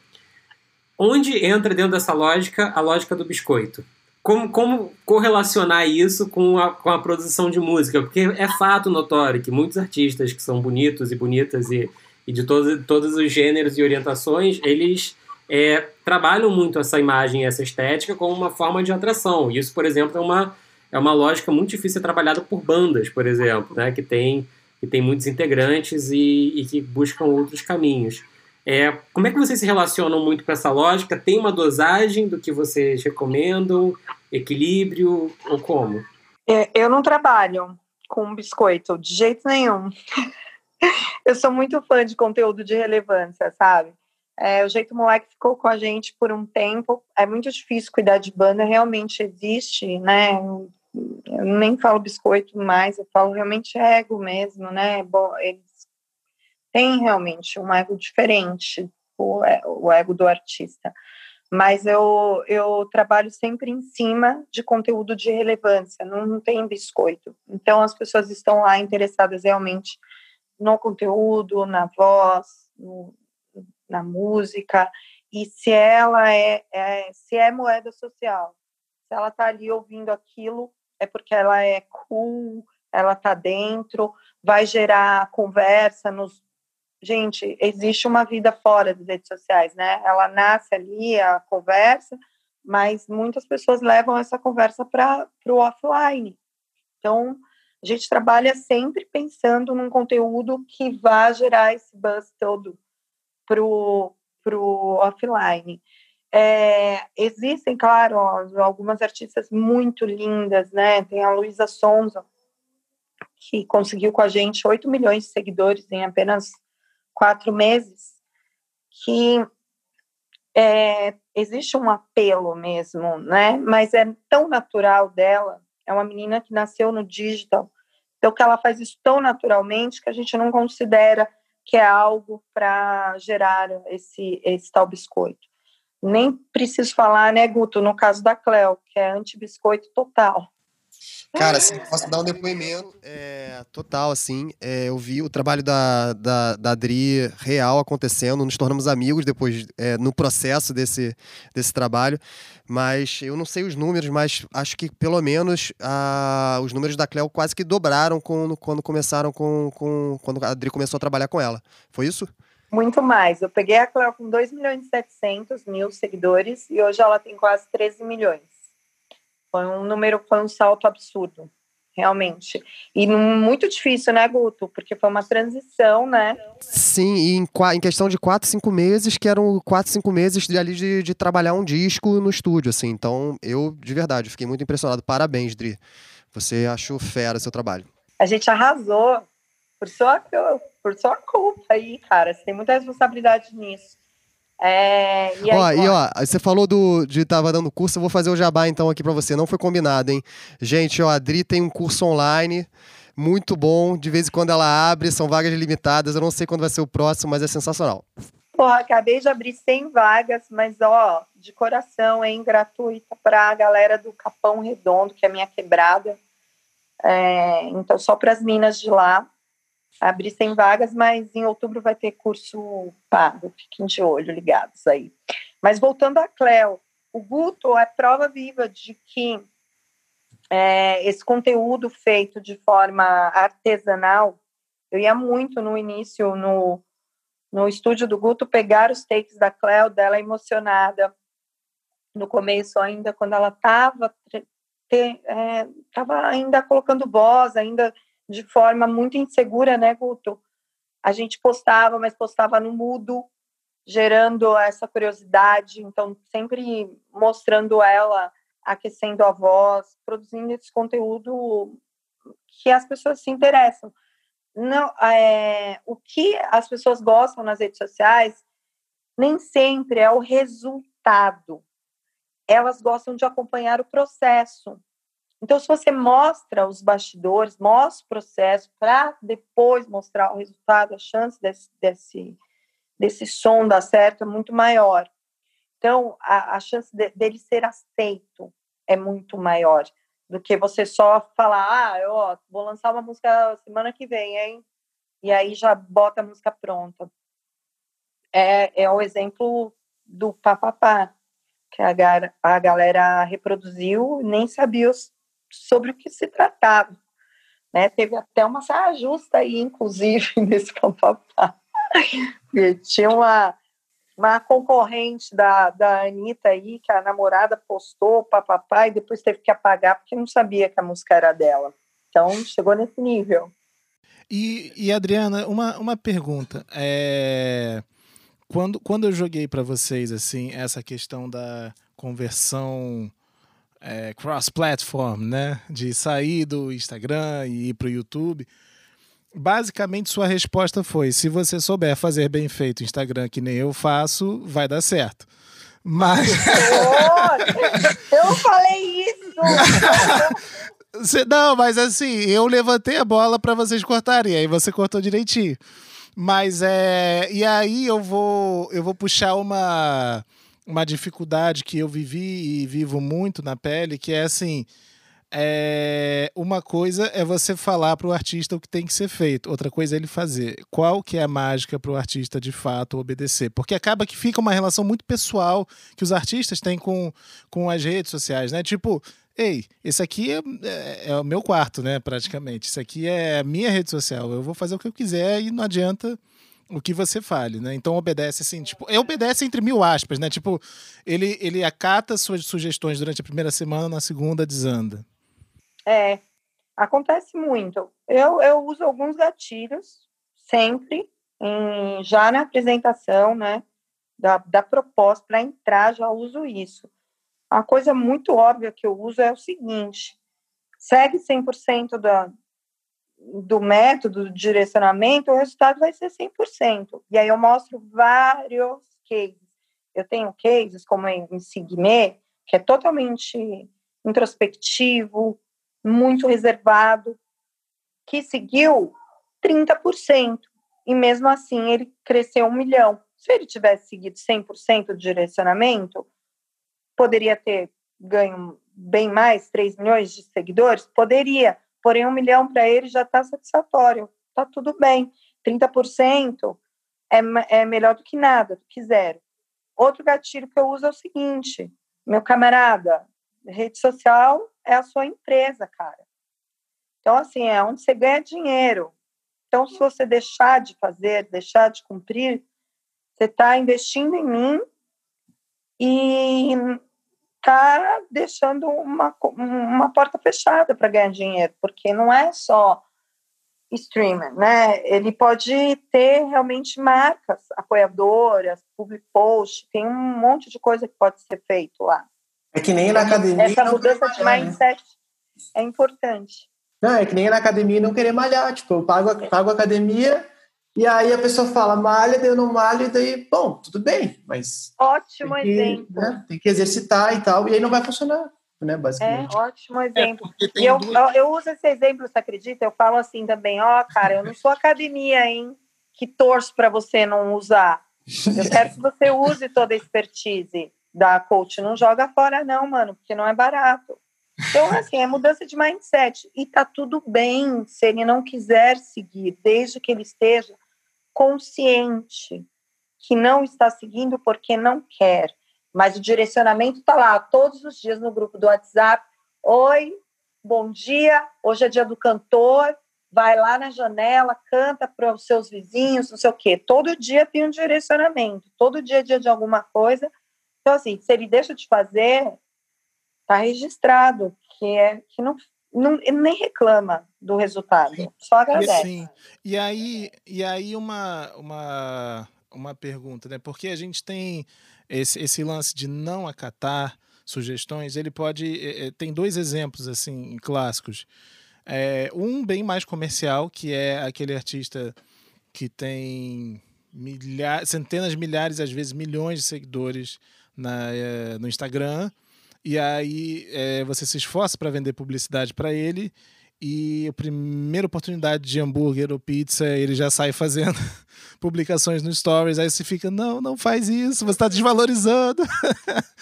Onde entra dentro dessa lógica a lógica do biscoito? Como, como correlacionar isso com a, com a produção de música? Porque é fato notório que muitos artistas que são bonitos e bonitas e, e de todos, todos os gêneros e orientações, eles é, trabalham muito essa imagem, essa estética como uma forma de atração. Isso, por exemplo, é uma, é uma lógica muito difícil trabalhada por bandas, por exemplo, né, que tem, que tem muitos integrantes e, e que buscam outros caminhos. É, como é que vocês se relacionam muito com essa lógica? Tem uma dosagem do que vocês recomendam? Equilíbrio ou como? É, eu não trabalho com biscoito de jeito nenhum. eu sou muito fã de conteúdo de relevância, sabe? É, o Jeito Moleque ficou com a gente por um tempo. É muito difícil cuidar de banda, realmente existe, né? Eu nem falo biscoito mais, eu falo realmente ego mesmo, né? Bom, eles têm realmente um ego diferente, o, é, o ego do artista. Mas eu, eu trabalho sempre em cima de conteúdo de relevância, não, não tem biscoito. Então as pessoas estão lá interessadas realmente no conteúdo, na voz, no, na música, e se ela é, é se é moeda social, se ela está ali ouvindo aquilo, é porque ela é cool, ela está dentro, vai gerar conversa nos. Gente, existe uma vida fora das redes sociais, né? Ela nasce ali, a conversa, mas muitas pessoas levam essa conversa para o offline. Então, a gente trabalha sempre pensando num conteúdo que vá gerar esse buzz todo para o offline. É, existem, claro, algumas artistas muito lindas, né? Tem a Luísa Sonza, que conseguiu com a gente 8 milhões de seguidores em apenas quatro meses, que é, existe um apelo mesmo, né? Mas é tão natural dela. É uma menina que nasceu no digital, então que ela faz isso tão naturalmente que a gente não considera que é algo para gerar esse, esse tal biscoito. Nem preciso falar, né, Guto, no caso da Cleo, que é anti-biscoito total. Cara, assim, posso dar um depoimento é, total, assim. É, eu vi o trabalho da, da, da Adri real acontecendo, nos tornamos amigos depois, é, no processo desse, desse trabalho. Mas eu não sei os números, mas acho que pelo menos a, os números da Cleo quase que dobraram com, quando começaram com, com. Quando a Adri começou a trabalhar com ela. Foi isso? Muito mais. Eu peguei a Cleo com 2 milhões e 700 mil seguidores e hoje ela tem quase 13 milhões. Foi um número, foi um salto absurdo, realmente. E muito difícil, né, Guto? Porque foi uma transição, né? Sim, e em, em questão de quatro, cinco meses, que eram quatro, cinco meses de, ali de, de trabalhar um disco no estúdio, assim. Então, eu, de verdade, fiquei muito impressionado. Parabéns, Dri. Você achou fera seu trabalho. A gente arrasou por sua, por sua culpa aí, cara. Você tem muita responsabilidade nisso. É, e, aí, ó, e ó, você falou do, de tava dando curso, eu vou fazer o jabá então aqui para você. Não foi combinado, hein? Gente, ó, a Adri tem um curso online muito bom. De vez em quando ela abre, são vagas limitadas. Eu não sei quando vai ser o próximo, mas é sensacional. Porra, acabei de abrir 100 vagas, mas ó, de coração, hein? Gratuita pra galera do Capão Redondo, que é a minha quebrada. É, então, só para as minas de lá abrir 100 vagas, mas em outubro vai ter curso pago, fiquem de olho, ligados aí. Mas voltando a Cleo, o Guto é prova viva de que é, esse conteúdo feito de forma artesanal, eu ia muito no início no, no estúdio do Guto pegar os takes da Cleo, dela emocionada, no começo ainda, quando ela estava é, tava ainda colocando voz, ainda de forma muito insegura, né, Guto? A gente postava, mas postava no mudo, gerando essa curiosidade, então sempre mostrando ela, aquecendo a voz, produzindo esse conteúdo que as pessoas se interessam. Não, é, o que as pessoas gostam nas redes sociais nem sempre é o resultado. Elas gostam de acompanhar o processo. Então, se você mostra os bastidores, mostra o processo, para depois mostrar o resultado, a chance desse, desse, desse som dar certo é muito maior. Então, a, a chance de, dele ser aceito é muito maior do que você só falar, ah, eu ó, vou lançar uma música semana que vem, hein? e aí já bota a música pronta. É, é o exemplo do papapá, que a, a galera reproduziu nem sabia sobre o que se tratava. Né? Teve até uma saia justa aí, inclusive, nesse papapá. Tinha uma, uma concorrente da, da Anitta aí, que a namorada postou papapá e depois teve que apagar porque não sabia que a música era dela. Então, chegou nesse nível. E, e Adriana, uma, uma pergunta. É, quando, quando eu joguei para vocês assim essa questão da conversão é, cross-platform, né? De sair do Instagram e ir para o YouTube. Basicamente, sua resposta foi: se você souber fazer bem feito o Instagram, que nem eu faço, vai dar certo. Mas. Eu falei isso! Não, mas assim, eu levantei a bola para vocês cortarem, aí você cortou direitinho. Mas é. E aí eu vou, eu vou puxar uma, uma dificuldade que eu vivi e vivo muito na pele, que é assim. É, uma coisa é você falar para o artista o que tem que ser feito, outra coisa é ele fazer. Qual que é a mágica para o artista de fato obedecer? Porque acaba que fica uma relação muito pessoal que os artistas têm com, com as redes sociais, né? Tipo, ei, esse aqui é, é, é, o meu quarto, né, praticamente. Isso aqui é a minha rede social. Eu vou fazer o que eu quiser e não adianta o que você fale, né? Então obedece assim, tipo, obedece entre mil aspas, né? Tipo, ele, ele acata suas sugestões durante a primeira semana, na segunda desanda. É, acontece muito. Eu, eu uso alguns gatilhos sempre, em, já na apresentação, né? Da, da proposta para entrar, já uso isso. A coisa muito óbvia que eu uso é o seguinte: segue 100% da, do método, do direcionamento, o resultado vai ser 100%. E aí eu mostro vários cases. Eu tenho cases como em Sigme, que é totalmente introspectivo, muito reservado, que seguiu 30%. E mesmo assim ele cresceu um milhão. Se ele tivesse seguido 100% do direcionamento, Poderia ter ganho bem mais, 3 milhões de seguidores? Poderia, porém um milhão para ele já está satisfatório, está tudo bem. 30% é, é melhor do que nada, do que zero. Outro gatilho que eu uso é o seguinte, meu camarada, rede social é a sua empresa, cara. Então, assim, é onde você ganha dinheiro. Então, se você deixar de fazer, deixar de cumprir, você está investindo em mim e está deixando uma, uma porta fechada para ganhar dinheiro, porque não é só streamer, né? Ele pode ter realmente marcas apoiadoras, public post, tem um monte de coisa que pode ser feito lá. É que nem na academia. Essa mudança de né? mindset né? é importante. Não, é que nem na academia não querer malhar. Tipo, eu pago, pago a academia, e aí a pessoa fala, malha, daí eu não malho, e daí, bom, tudo bem, mas. Ótimo tem que, exemplo. Né, tem que exercitar e tal, e aí não vai funcionar, né, basicamente. É, ótimo exemplo. É e eu, duas... eu, eu, uso esse exemplo, você acredita? Eu falo assim também, ó, oh, cara, eu não sou academia, hein, que torço para você não usar. Eu quero que você use toda a expertise da coach. Não joga fora, não, mano, porque não é barato. Então, assim, é mudança de mindset. E tá tudo bem se ele não quiser seguir, desde que ele esteja consciente que não está seguindo porque não quer. Mas o direcionamento está lá todos os dias no grupo do WhatsApp. Oi, bom dia, hoje é dia do cantor. Vai lá na janela, canta para os seus vizinhos, não sei o quê. Todo dia tem um direcionamento, todo dia é dia de alguma coisa. Então, assim, se ele deixa de fazer, está registrado que é que não, não nem reclama do resultado, só agradece. Sim. E aí, e aí uma, uma, uma pergunta, né? Porque a gente tem esse, esse lance de não acatar sugestões, ele pode. Tem dois exemplos assim clássicos. É, um bem mais comercial, que é aquele artista que tem milhares, centenas de milhares, às vezes milhões de seguidores na, é, no Instagram e aí é, você se esforça para vender publicidade para ele e a primeira oportunidade de hambúrguer ou pizza, ele já sai fazendo publicações no Stories. Aí você fica, não, não faz isso, você está desvalorizando.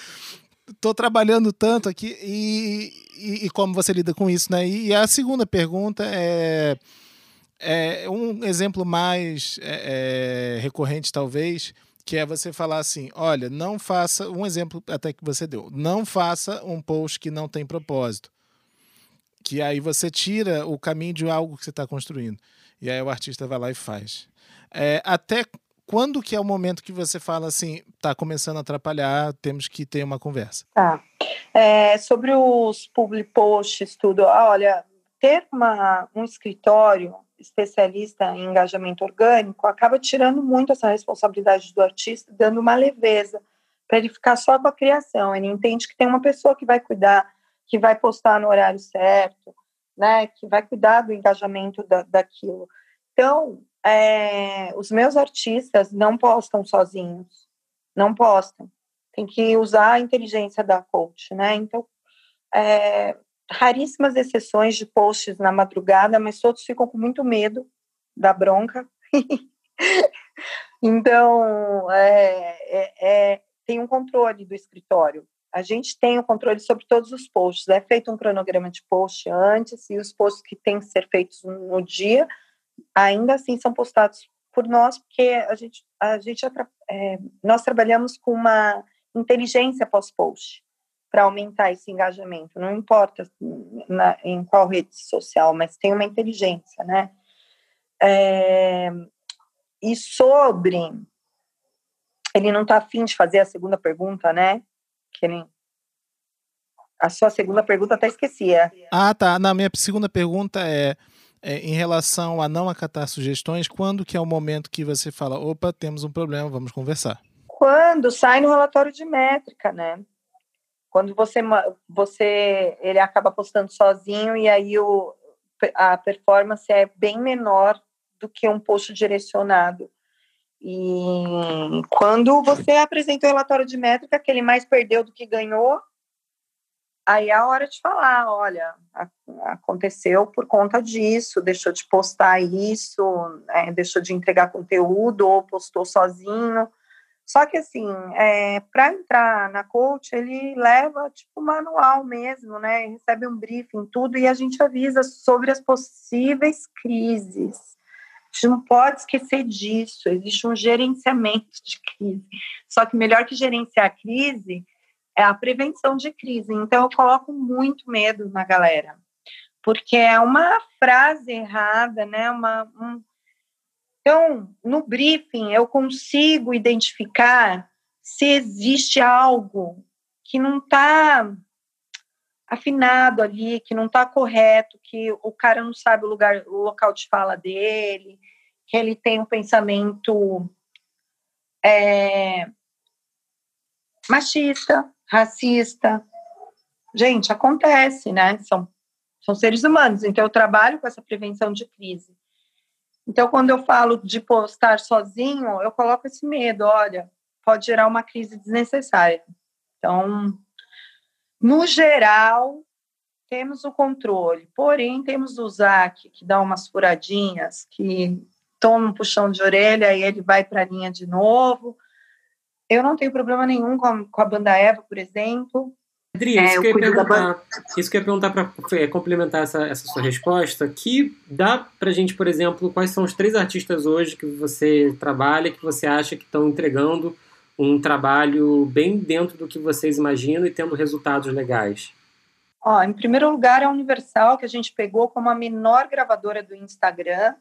Estou trabalhando tanto aqui. E, e, e, como você lida com isso, né? E, e a segunda pergunta é, É, um exemplo mais é, é, recorrente, talvez, que é você falar assim: olha, não faça. Um exemplo até que você deu. Não faça um post que não tem propósito. Que aí você tira o caminho de algo que você está construindo. E aí o artista vai lá e faz. É, até quando que é o momento que você fala assim, está começando a atrapalhar, temos que ter uma conversa? Tá. É, sobre os public posts, tudo, olha, ter uma, um escritório especialista em engajamento orgânico acaba tirando muito essa responsabilidade do artista, dando uma leveza para ele ficar só com a criação. Ele entende que tem uma pessoa que vai cuidar, que vai postar no horário certo, né, que vai cuidar do engajamento da, daquilo. Então, é, os meus artistas não postam sozinhos, não postam. Tem que usar a inteligência da coach, né? Então, é, raríssimas exceções de posts na madrugada, mas todos ficam com muito medo da bronca. então, é, é, é, tem um controle do escritório. A gente tem o controle sobre todos os posts. É feito um cronograma de post antes e os posts que têm que ser feitos no dia ainda assim são postados por nós, porque a gente, a gente é, nós trabalhamos com uma inteligência pós-post para aumentar esse engajamento. Não importa na, em qual rede social, mas tem uma inteligência, né? É, e sobre ele não está afim de fazer a segunda pergunta, né? Que ele, a sua segunda pergunta até esqueci. É. Ah, tá. Na minha segunda pergunta é é, em relação a não acatar sugestões, quando que é o momento que você fala, opa, temos um problema, vamos conversar? Quando sai no relatório de métrica, né? Quando você, você ele acaba postando sozinho e aí o, a performance é bem menor do que um post direcionado. E quando você apresenta o relatório de métrica, que ele mais perdeu do que ganhou, aí é a hora de falar, olha, aconteceu por conta disso, deixou de postar isso, é, deixou de entregar conteúdo ou postou sozinho. Só que assim, é, para entrar na coach, ele leva tipo manual mesmo, né? Recebe um briefing, tudo, e a gente avisa sobre as possíveis crises. A gente não pode esquecer disso, existe um gerenciamento de crise. Só que melhor que gerenciar a crise é a prevenção de crise. Então, eu coloco muito medo na galera, porque é uma frase errada, né? Uma, um... Então, no briefing, eu consigo identificar se existe algo que não está afinado ali, que não está correto, que o cara não sabe o lugar, o local de fala dele, que ele tem um pensamento é, machista, racista. Gente, acontece, né? São, são seres humanos, então eu trabalho com essa prevenção de crise. Então, quando eu falo de postar sozinho, eu coloco esse medo, olha, pode gerar uma crise desnecessária. Então, no geral, temos o controle, porém, temos o Zac, que dá umas furadinhas, que toma um puxão de orelha e ele vai para a linha de novo. Eu não tenho problema nenhum com a, com a banda Eva, por exemplo. Adri, é, isso, que eu ia perguntar, isso que eu ia perguntar para é, complementar essa, essa sua resposta, que dá para gente, por exemplo, quais são os três artistas hoje que você trabalha, que você acha que estão entregando um trabalho bem dentro do que vocês imaginam e tendo resultados legais? Ó, em primeiro lugar, a Universal, que a gente pegou como a menor gravadora do Instagram.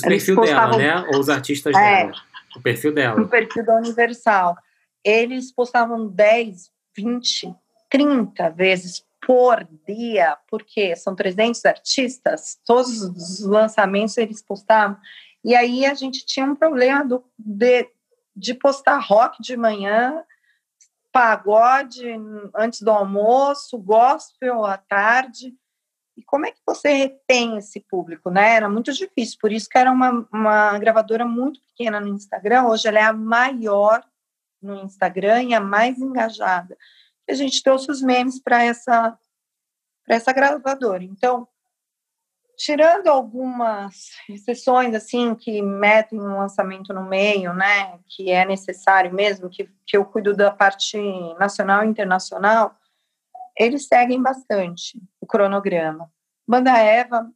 O perfil postavam... dela, né? Ou os artistas é, dela. O perfil dela. O perfil da Universal. Eles postavam 10, 20, 30 vezes por dia, porque são 300 artistas, todos os lançamentos eles postavam. E aí a gente tinha um problema do, de, de postar rock de manhã, pagode antes do almoço, gospel à tarde. E como é que você retém esse público, né? Era muito difícil, por isso que era uma, uma gravadora muito pequena no Instagram, hoje ela é a maior no Instagram e a mais engajada. A gente trouxe os memes para essa, essa gravadora. Então, tirando algumas exceções, assim, que metem um lançamento no meio, né, que é necessário mesmo, que, que eu cuido da parte nacional e internacional, eles seguem bastante o cronograma. Banda Eva,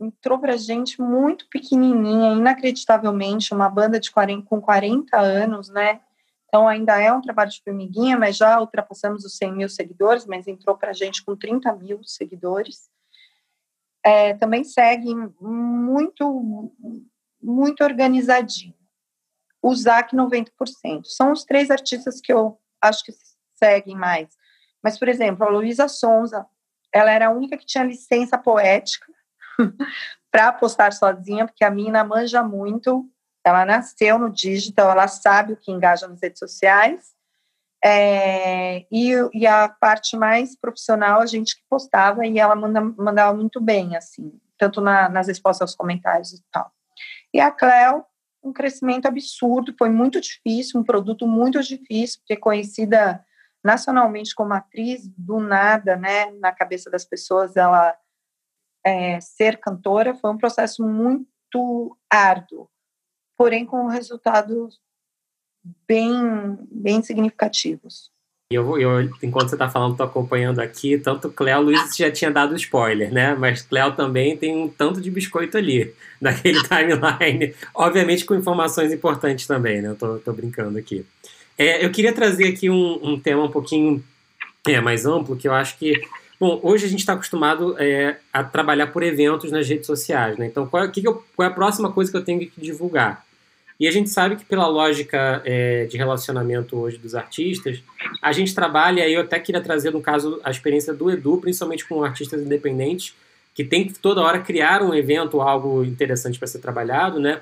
entrou pra gente muito pequenininha, inacreditavelmente, uma banda de 40, com 40 anos, né? Então ainda é um trabalho de formiguinha, mas já ultrapassamos os 100 mil seguidores, mas entrou para a gente com 30 mil seguidores. É, também segue muito, muito organizadinho. O ZAC 90%. São os três artistas que eu acho que seguem mais. Mas, por exemplo, a Luísa Sonza, ela era a única que tinha licença poética para postar sozinha, porque a mina manja muito, ela nasceu no digital, ela sabe o que engaja nas redes sociais. É, e, e, a parte mais profissional, a gente que postava, e ela manda, mandava muito bem, assim, tanto na, nas respostas aos comentários e tal. E a Cleo, um crescimento absurdo, foi muito difícil, um produto muito difícil, porque conhecida nacionalmente como atriz, do nada, né, na cabeça das pessoas, ela é, ser cantora, foi um processo muito árduo porém com resultados bem, bem significativos. Eu, eu, enquanto você está falando, estou acompanhando aqui, tanto Cléo Luiz já tinha dado spoiler, né? Mas Cléo também tem um tanto de biscoito ali, naquele timeline. Obviamente com informações importantes também, né? Eu tô, tô brincando aqui. É, eu queria trazer aqui um, um tema um pouquinho é, mais amplo, que eu acho que Bom, hoje a gente está acostumado é, a trabalhar por eventos nas redes sociais, né? Então, qual que que eu, qual é a próxima coisa que eu tenho que divulgar? E a gente sabe que pela lógica é, de relacionamento hoje dos artistas, a gente trabalha, e eu até queria trazer no caso a experiência do Edu, principalmente com artistas independentes, que tem que toda hora criar um evento, algo interessante para ser trabalhado, né?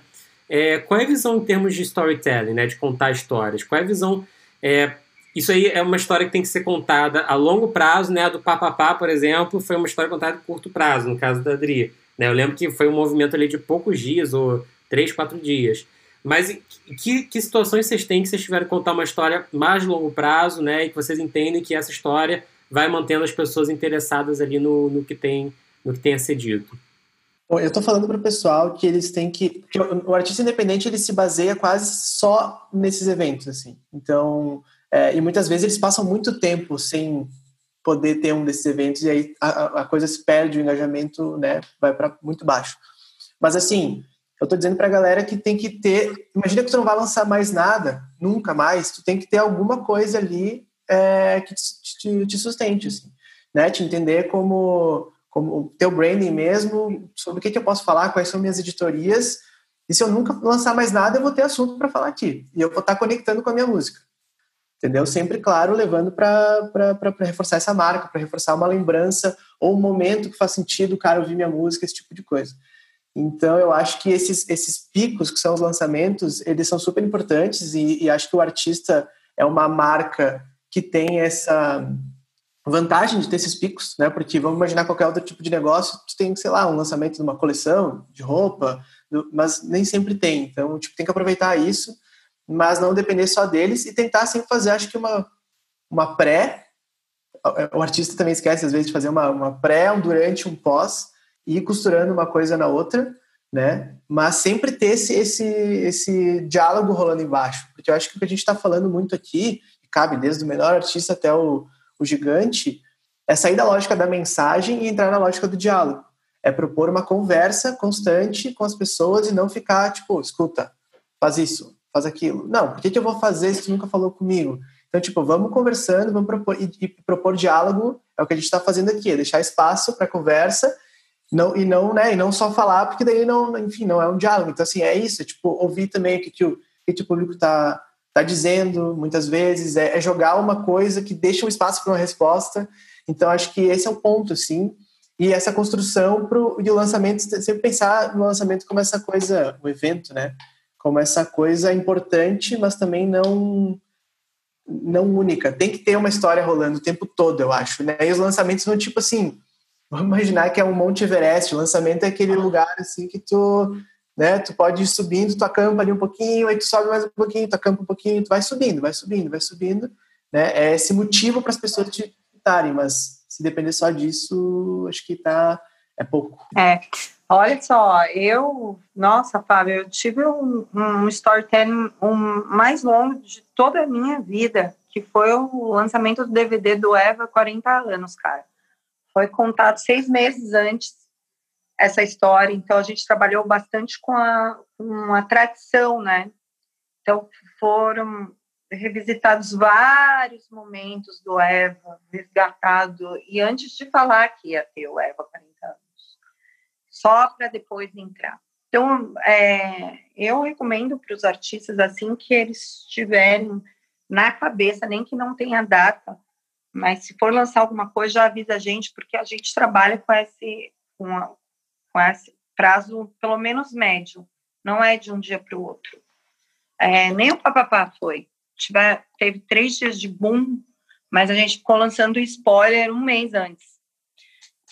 É, qual é a visão em termos de storytelling, né, de contar histórias? Qual é a visão? É, isso aí é uma história que tem que ser contada a longo prazo, né? A do Papapá, por exemplo, foi uma história contada a curto prazo, no caso da Adri. Né? Eu lembro que foi um movimento ali de poucos dias, ou três, quatro dias. Mas que, que situações vocês têm que vocês tiveram que contar uma história mais longo prazo, né? E que vocês entendem que essa história vai mantendo as pessoas interessadas ali no, no que tem no que tem a ser dito. Bom, eu estou falando para o pessoal que eles têm que, que o artista independente ele se baseia quase só nesses eventos assim. Então, é, e muitas vezes eles passam muito tempo sem poder ter um desses eventos e aí a, a coisa se perde, o engajamento, né, vai para muito baixo. Mas assim, eu estou dizendo para a galera que tem que ter. Imagina que tu não vai lançar mais nada, nunca mais. Tu tem que ter alguma coisa ali é, que te, te, te, sustente, assim, né? Te entender como como teu branding mesmo, sobre o que, que eu posso falar, quais são minhas editorias. E se eu nunca lançar mais nada, eu vou ter assunto para falar aqui. E eu vou estar tá conectando com a minha música. Entendeu? Sempre, claro, levando para reforçar essa marca, para reforçar uma lembrança ou um momento que faz sentido o cara ouvir minha música, esse tipo de coisa. Então, eu acho que esses, esses picos, que são os lançamentos, eles são super importantes e, e acho que o artista é uma marca que tem essa vantagem de ter esses picos, né? Porque vamos imaginar qualquer outro tipo de negócio, tu tem, sei lá, um lançamento de uma coleção de roupa, mas nem sempre tem. Então, tipo, tem que aproveitar isso, mas não depender só deles e tentar sempre fazer, acho que uma uma pré. O artista também esquece às vezes de fazer uma, uma pré, um durante, um pós ir costurando uma coisa na outra, né? Mas sempre ter esse, esse, esse diálogo rolando embaixo, porque eu acho que o que a gente está falando muito aqui, cabe desde o menor artista até o, o gigante, é sair da lógica da mensagem e entrar na lógica do diálogo. É propor uma conversa constante com as pessoas e não ficar, tipo, escuta, faz isso, faz aquilo. Não, por que, que eu vou fazer se tu nunca falou comigo? Então, tipo, vamos conversando, vamos propor, e, e propor diálogo, é o que a gente está fazendo aqui, é deixar espaço para conversa não, e não, né, e não só falar, porque daí não, enfim, não é um diálogo. Então, assim, é isso, é, tipo, ouvir também o que, que, o, que, que o público está tá dizendo, muitas vezes, é, é, jogar uma coisa que deixa um espaço para uma resposta. Então, acho que esse é o ponto, assim, e essa construção pro, de lançamento, sempre pensar no lançamento como essa coisa, o evento, né, como essa coisa importante, mas também não não única. Tem que ter uma história rolando o tempo todo, eu acho, né, e os lançamentos não, tipo assim, Vamos imaginar que é um Monte Everest. O lançamento é aquele lugar assim que tu, né, tu pode ir subindo, tu acampa ali um pouquinho, aí tu sobe mais um pouquinho, tu acampa um pouquinho, tu vai subindo, vai subindo, vai subindo, né? É esse motivo para as pessoas te escutarem, mas se depender só disso, acho que tá é pouco. É. Olha só, eu, nossa, Fábio, eu tive um, um storytelling um, mais longo de toda a minha vida, que foi o lançamento do DVD do Eva 40 anos, cara foi contado seis meses antes essa história. Então, a gente trabalhou bastante com a, com a tradição, né? Então, foram revisitados vários momentos do Eva, resgatado, e antes de falar que ia ter o Eva 40 anos, só para depois entrar. Então, é, eu recomendo para os artistas, assim, que eles tiverem na cabeça, nem que não tenha data, mas se for lançar alguma coisa, já avisa a gente, porque a gente trabalha com esse, com, a, com esse prazo, pelo menos médio, não é de um dia para o outro. É, nem o papapá foi. Tiver, teve três dias de boom, mas a gente ficou lançando spoiler um mês antes.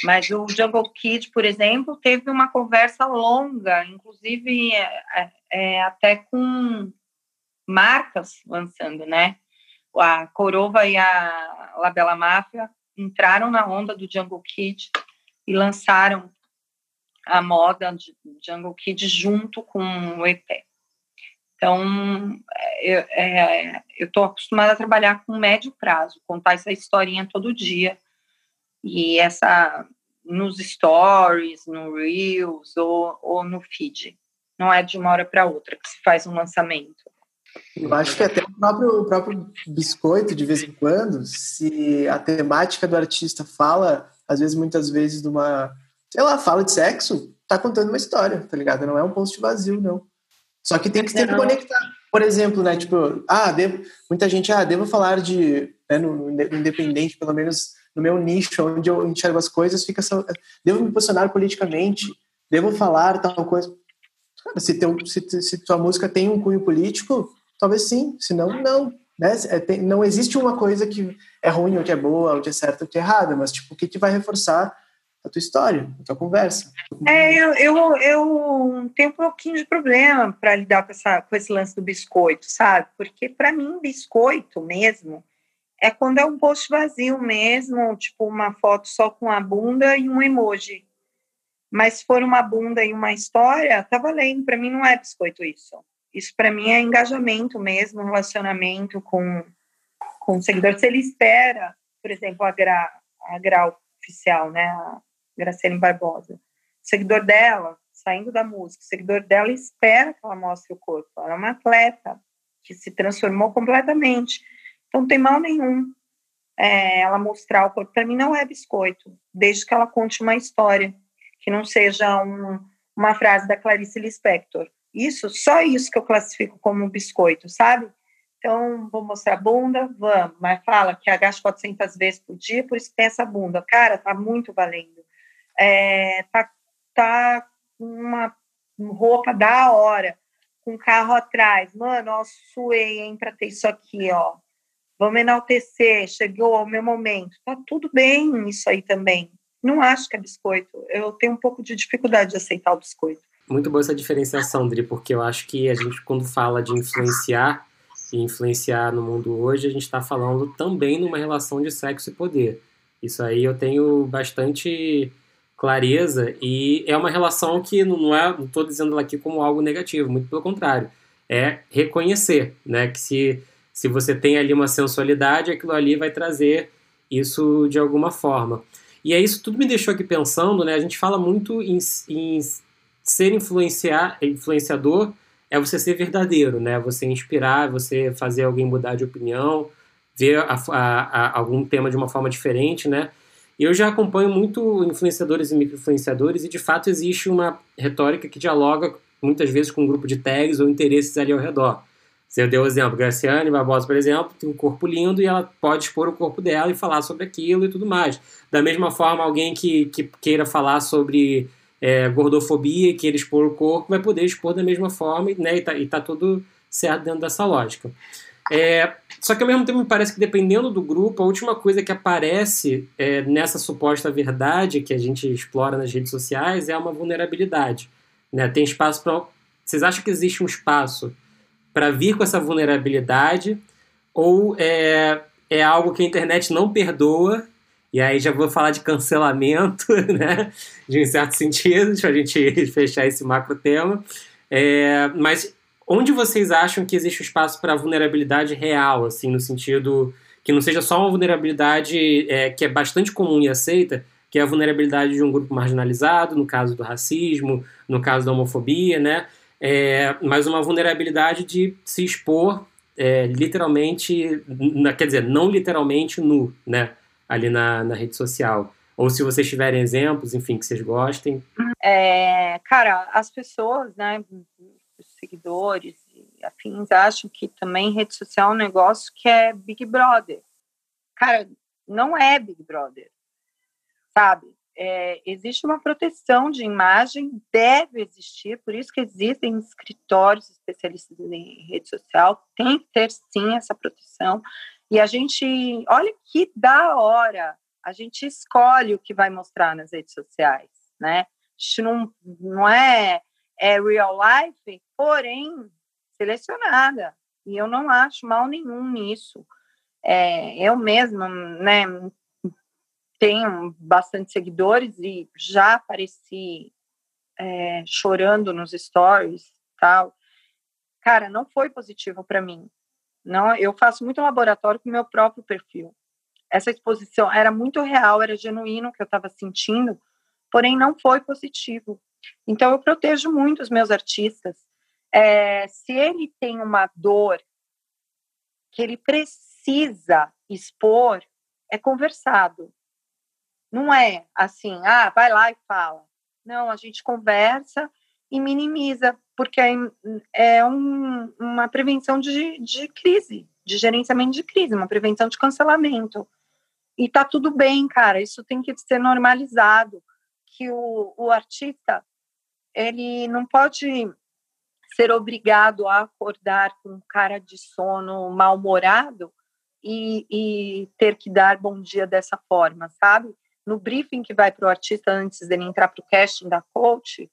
Mas o Jungle Kid, por exemplo, teve uma conversa longa, inclusive é, é, é até com marcas lançando, né? A Corova e a Labela Máfia entraram na onda do Jungle Kid e lançaram a moda de Jungle Kid junto com o EP. Então, eu é, estou acostumada a trabalhar com médio prazo, contar essa historinha todo dia. E essa nos stories, no Reels ou, ou no feed. Não é de uma hora para outra que se faz um lançamento. Eu acho que até o próprio, o próprio biscoito, de vez em quando, se a temática do artista fala, às vezes, muitas vezes, de uma, sei lá, fala de sexo, tá contando uma história, tá ligado? Não é um post vazio, não. Só que tem que sempre conectar. Por exemplo, né, tipo, ah, devo, muita gente, ah, devo falar de, né, no, no independente, pelo menos no meu nicho, onde eu enxergo as coisas, fica só, devo me posicionar politicamente, devo falar tal coisa. Cara, se, teu, se, se tua música tem um cunho político, talvez sim, senão não. Né? É, não existe uma coisa que é ruim ou que é boa, ou que é certa ou que é errada, mas tipo, o que, que vai reforçar a tua história, a tua conversa. É, eu, eu, eu tenho um pouquinho de problema para lidar com, essa, com esse lance do biscoito, sabe? Porque para mim, biscoito mesmo é quando é um post vazio mesmo, tipo uma foto só com a bunda e um emoji. Mas se for uma bunda e uma história, tá valendo. Para mim não é biscoito isso. Isso para mim é engajamento mesmo, relacionamento com, com o seguidor. Se ele espera, por exemplo, a Gra, a Grau oficial, né, a Graciane Barbosa, o seguidor dela, saindo da música, o seguidor dela espera que ela mostre o corpo. Ela é uma atleta que se transformou completamente. Então, não tem mal nenhum é, ela mostrar o corpo. Para mim, não é biscoito, desde que ela conte uma história, que não seja um, uma frase da Clarice Lispector. Isso, só isso que eu classifico como biscoito, sabe? Então, vou mostrar a bunda, vamos, mas fala que agacha 400 vezes por dia, por isso tem essa bunda. Cara, tá muito valendo. É, tá, tá uma roupa da hora, com carro atrás. Mano, ó, suei, hein, pra ter isso aqui, ó vamos enaltecer, chegou o meu momento. Tá tudo bem isso aí também. Não acho que é biscoito. Eu tenho um pouco de dificuldade de aceitar o biscoito. Muito boa essa diferenciação, Dri, porque eu acho que a gente, quando fala de influenciar e influenciar no mundo hoje, a gente está falando também numa relação de sexo e poder. Isso aí eu tenho bastante clareza e é uma relação que não é, não estou dizendo ela aqui como algo negativo, muito pelo contrário, é reconhecer, né, que se se você tem ali uma sensualidade, aquilo ali vai trazer isso de alguma forma. E aí isso tudo me deixou aqui pensando, né? A gente fala muito em, em ser influenciar, influenciador é você ser verdadeiro, né? Você inspirar, você fazer alguém mudar de opinião, ver a, a, a, algum tema de uma forma diferente, né? Eu já acompanho muito influenciadores e microinfluenciadores e de fato existe uma retórica que dialoga muitas vezes com um grupo de tags ou interesses ali ao redor. Você deu o exemplo, Graciane Barbosa, por exemplo, tem um corpo lindo e ela pode expor o corpo dela e falar sobre aquilo e tudo mais. Da mesma forma, alguém que, que queira falar sobre é, gordofobia e queira expor o corpo vai poder expor da mesma forma né, e, tá, e tá tudo certo dentro dessa lógica. É, só que ao mesmo tempo me parece que dependendo do grupo, a última coisa que aparece é, nessa suposta verdade que a gente explora nas redes sociais é uma vulnerabilidade. Né? Tem espaço para. Vocês acham que existe um espaço para vir com essa vulnerabilidade, ou é, é algo que a internet não perdoa, e aí já vou falar de cancelamento, né? De um certo sentido, para a gente fechar esse macro tema. É, mas onde vocês acham que existe espaço para vulnerabilidade real, assim, no sentido que não seja só uma vulnerabilidade é, que é bastante comum e aceita, que é a vulnerabilidade de um grupo marginalizado, no caso do racismo, no caso da homofobia, né? É, mas uma vulnerabilidade de se expor é, literalmente, quer dizer, não literalmente nu, né? Ali na, na rede social. Ou se vocês tiverem exemplos, enfim, que vocês gostem. É, cara, as pessoas, né, os seguidores e afins, acham que também rede social é um negócio que é Big Brother. Cara, não é Big Brother, sabe? É, existe uma proteção de imagem, deve existir, por isso que existem escritórios especialistas em rede social, tem que ter sim essa proteção. E a gente, olha que da hora, a gente escolhe o que vai mostrar nas redes sociais, né? Isso não, não é, é real life, porém selecionada. E eu não acho mal nenhum nisso. É, eu mesma, né, tenho bastante seguidores e já apareci é, chorando nos stories tal. Cara, não foi positivo para mim. Não, eu faço muito laboratório com o meu próprio perfil. Essa exposição era muito real, era genuíno o que eu estava sentindo, porém não foi positivo. Então eu protejo muito os meus artistas. É, se ele tem uma dor que ele precisa expor, é conversado. Não é assim, ah, vai lá e fala. Não, a gente conversa e minimiza, porque é, é um, uma prevenção de, de crise, de gerenciamento de crise, uma prevenção de cancelamento. E tá tudo bem, cara, isso tem que ser normalizado, que o, o artista, ele não pode ser obrigado a acordar com cara de sono mal-humorado e, e, ter que dar bom dia dessa forma, sabe? no briefing que vai para o artista antes dele entrar para o casting da coach,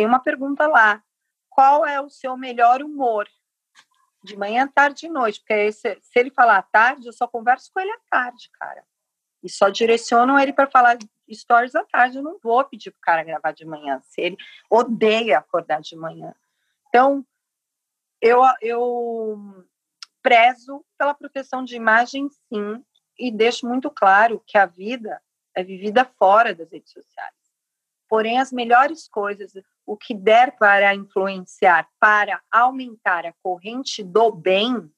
tem uma pergunta lá: qual é o seu melhor humor? De manhã, tarde e noite. Porque se, se ele falar à tarde, eu só converso com ele à tarde, cara. E só direciono ele para falar stories à tarde. Eu não vou pedir para o cara gravar de manhã, se ele odeia acordar de manhã. Então, eu, eu prezo pela proteção de imagem, sim, e deixo muito claro que a vida é vivida fora das redes sociais. Porém, as melhores coisas, o que der para influenciar, para aumentar a corrente do bem,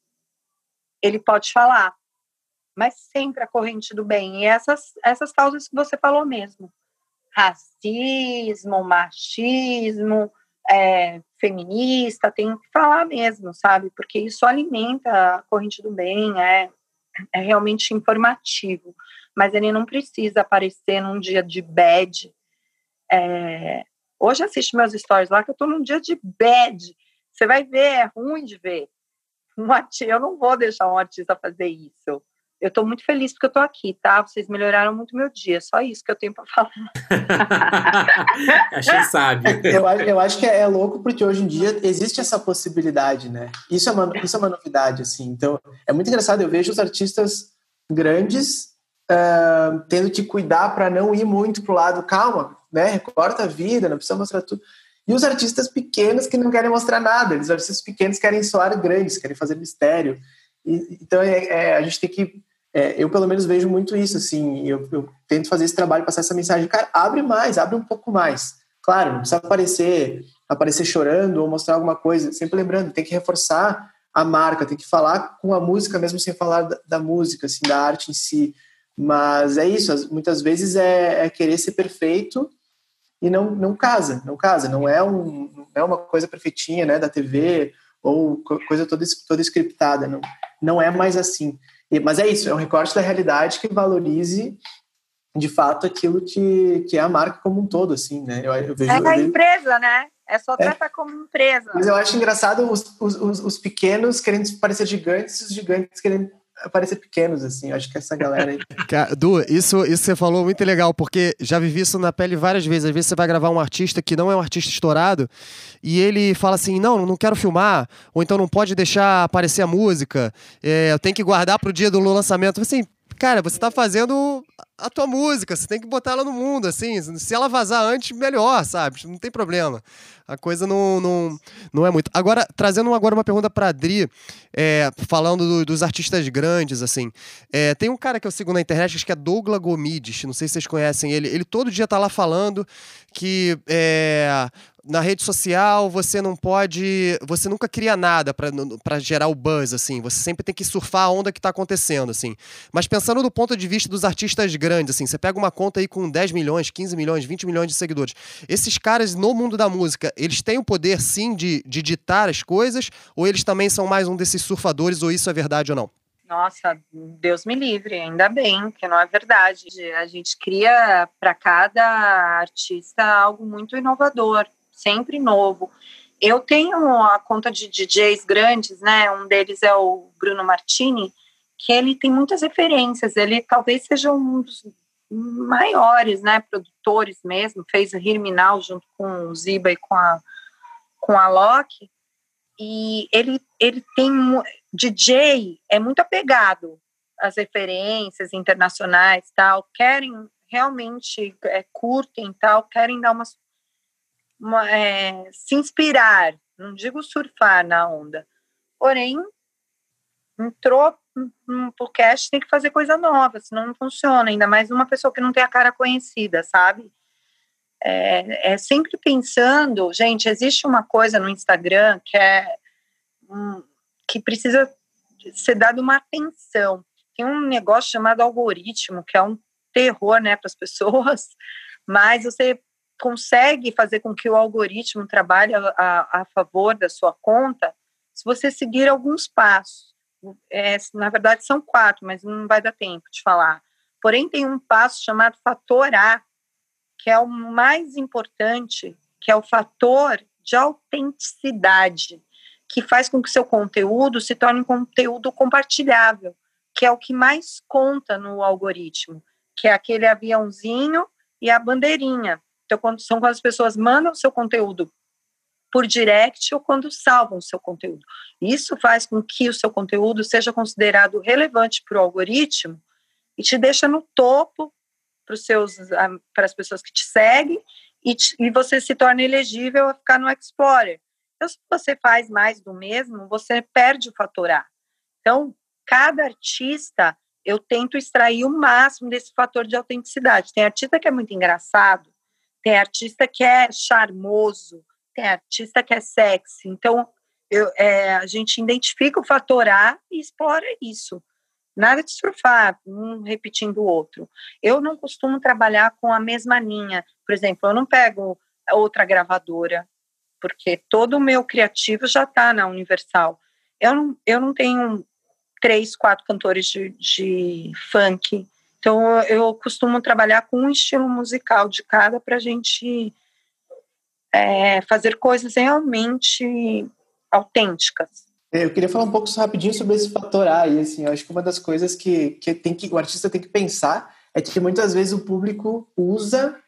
ele pode falar, mas sempre a corrente do bem. E essas, essas causas que você falou mesmo: racismo, machismo, é, feminista, tem que falar mesmo, sabe? Porque isso alimenta a corrente do bem, é, é realmente informativo mas ele não precisa aparecer num dia de bad. É... Hoje assiste meus stories lá que eu tô num dia de bad. Você vai ver, é ruim de ver. eu não vou deixar um artista fazer isso. Eu estou muito feliz porque eu estou aqui, tá? Vocês melhoraram muito meu dia. Só isso que eu tenho para falar. Achei sábio. Eu, eu acho que é louco porque hoje em dia existe essa possibilidade, né? Isso é uma, isso é uma novidade, assim. Então, é muito engraçado. Eu vejo os artistas grandes uh, tendo que cuidar para não ir muito pro lado, calma, né? Corta a vida, não precisa mostrar tudo. E os artistas pequenos que não querem mostrar nada, os artistas pequenos querem soar grandes, querem fazer mistério. E, então é, é, a gente tem que. É, eu pelo menos vejo muito isso, assim. Eu, eu, tento fazer esse trabalho, passar essa mensagem. Cara, abre mais, abre um pouco mais. Claro, não precisa aparecer, aparecer chorando ou mostrar alguma coisa. Sempre lembrando, tem que reforçar a marca, tem que falar com a música mesmo sem falar da, da música, assim, da arte em si. Mas é isso, muitas vezes é, é, querer ser perfeito e não, não casa, não casa, não é, um, não é uma coisa perfeitinha né, da TV ou coisa toda, toda scriptada, não, não é mais assim. E, mas é isso, é um recorte da realidade que valorize de fato aquilo que, que é a marca como um todo, assim, né? Eu, eu vejo, é a empresa, né? É só é. tratar é. como empresa. Mas eu acho engraçado os, os, os pequenos querendo parecer gigantes os gigantes querendo parecer pequenos, assim. Acho que essa galera aí. Du, isso, isso você falou muito legal, porque já vivi isso na pele várias vezes. Às vezes você vai gravar um artista que não é um artista estourado e ele fala assim: não, não quero filmar, ou então não pode deixar aparecer a música, é, eu tenho que guardar pro dia do lançamento. Assim, cara, você tá fazendo a tua música, você tem que botar ela no mundo, assim. Se ela vazar antes, melhor, sabe? Não tem problema. A coisa não, não, não é muito. Agora, trazendo agora uma pergunta pra Adri, é, falando do, dos artistas grandes, assim. É, tem um cara que eu sigo na internet, acho que é Douglas Gomides, não sei se vocês conhecem ele. Ele todo dia tá lá falando que é, na rede social você não pode. Você nunca cria nada para gerar o buzz, assim. Você sempre tem que surfar a onda que tá acontecendo, assim. Mas pensando do ponto de vista dos artistas grandes, assim, você pega uma conta aí com 10 milhões, 15 milhões, 20 milhões de seguidores. Esses caras no mundo da música, eles têm o poder sim de, de ditar as coisas, ou eles também são mais um desses surfadores, ou isso é verdade ou não? Nossa, Deus me livre, ainda bem que não é verdade. A gente cria para cada artista algo muito inovador sempre novo. Eu tenho a conta de DJs grandes, né? Um deles é o Bruno Martini, que ele tem muitas referências. Ele talvez seja um dos maiores, né? Produtores mesmo. Fez o Hirminal junto com o Ziba e com a com a Loki. E ele ele tem DJ é muito apegado às referências internacionais, tal. Querem realmente é, curtem tal, querem dar uma, é, se inspirar, não digo surfar na onda, porém, entrou no podcast, tem que fazer coisa nova, senão não funciona, ainda mais uma pessoa que não tem a cara conhecida, sabe? É, é sempre pensando, gente, existe uma coisa no Instagram que é um, que precisa ser dado uma atenção. Tem um negócio chamado algoritmo, que é um terror, né, para as pessoas, mas você consegue fazer com que o algoritmo trabalhe a, a, a favor da sua conta se você seguir alguns passos. É, na verdade, são quatro, mas não vai dar tempo de falar. Porém, tem um passo chamado fator A, que é o mais importante, que é o fator de autenticidade, que faz com que seu conteúdo se torne um conteúdo compartilhável, que é o que mais conta no algoritmo, que é aquele aviãozinho e a bandeirinha. Então, quando, são quando as pessoas mandam seu conteúdo por direct ou quando salvam o seu conteúdo. Isso faz com que o seu conteúdo seja considerado relevante para o algoritmo e te deixa no topo para as pessoas que te seguem e, te, e você se torna elegível a ficar no Explorer. Então, se você faz mais do mesmo, você perde o fator A. Então, cada artista eu tento extrair o máximo desse fator de autenticidade. Tem artista que é muito engraçado, tem artista que é charmoso, tem artista que é sexy. Então, eu, é, a gente identifica o fator A e explora isso. Nada de surfar, um repetindo o outro. Eu não costumo trabalhar com a mesma linha. Por exemplo, eu não pego outra gravadora, porque todo o meu criativo já está na Universal. Eu não, eu não tenho três, quatro cantores de, de funk então, eu costumo trabalhar com um estilo musical de cada para a gente é, fazer coisas realmente autênticas. É, eu queria falar um pouco rapidinho sobre esse fator A. E, assim, eu acho que uma das coisas que, que, tem que o artista tem que pensar é que muitas vezes o público usa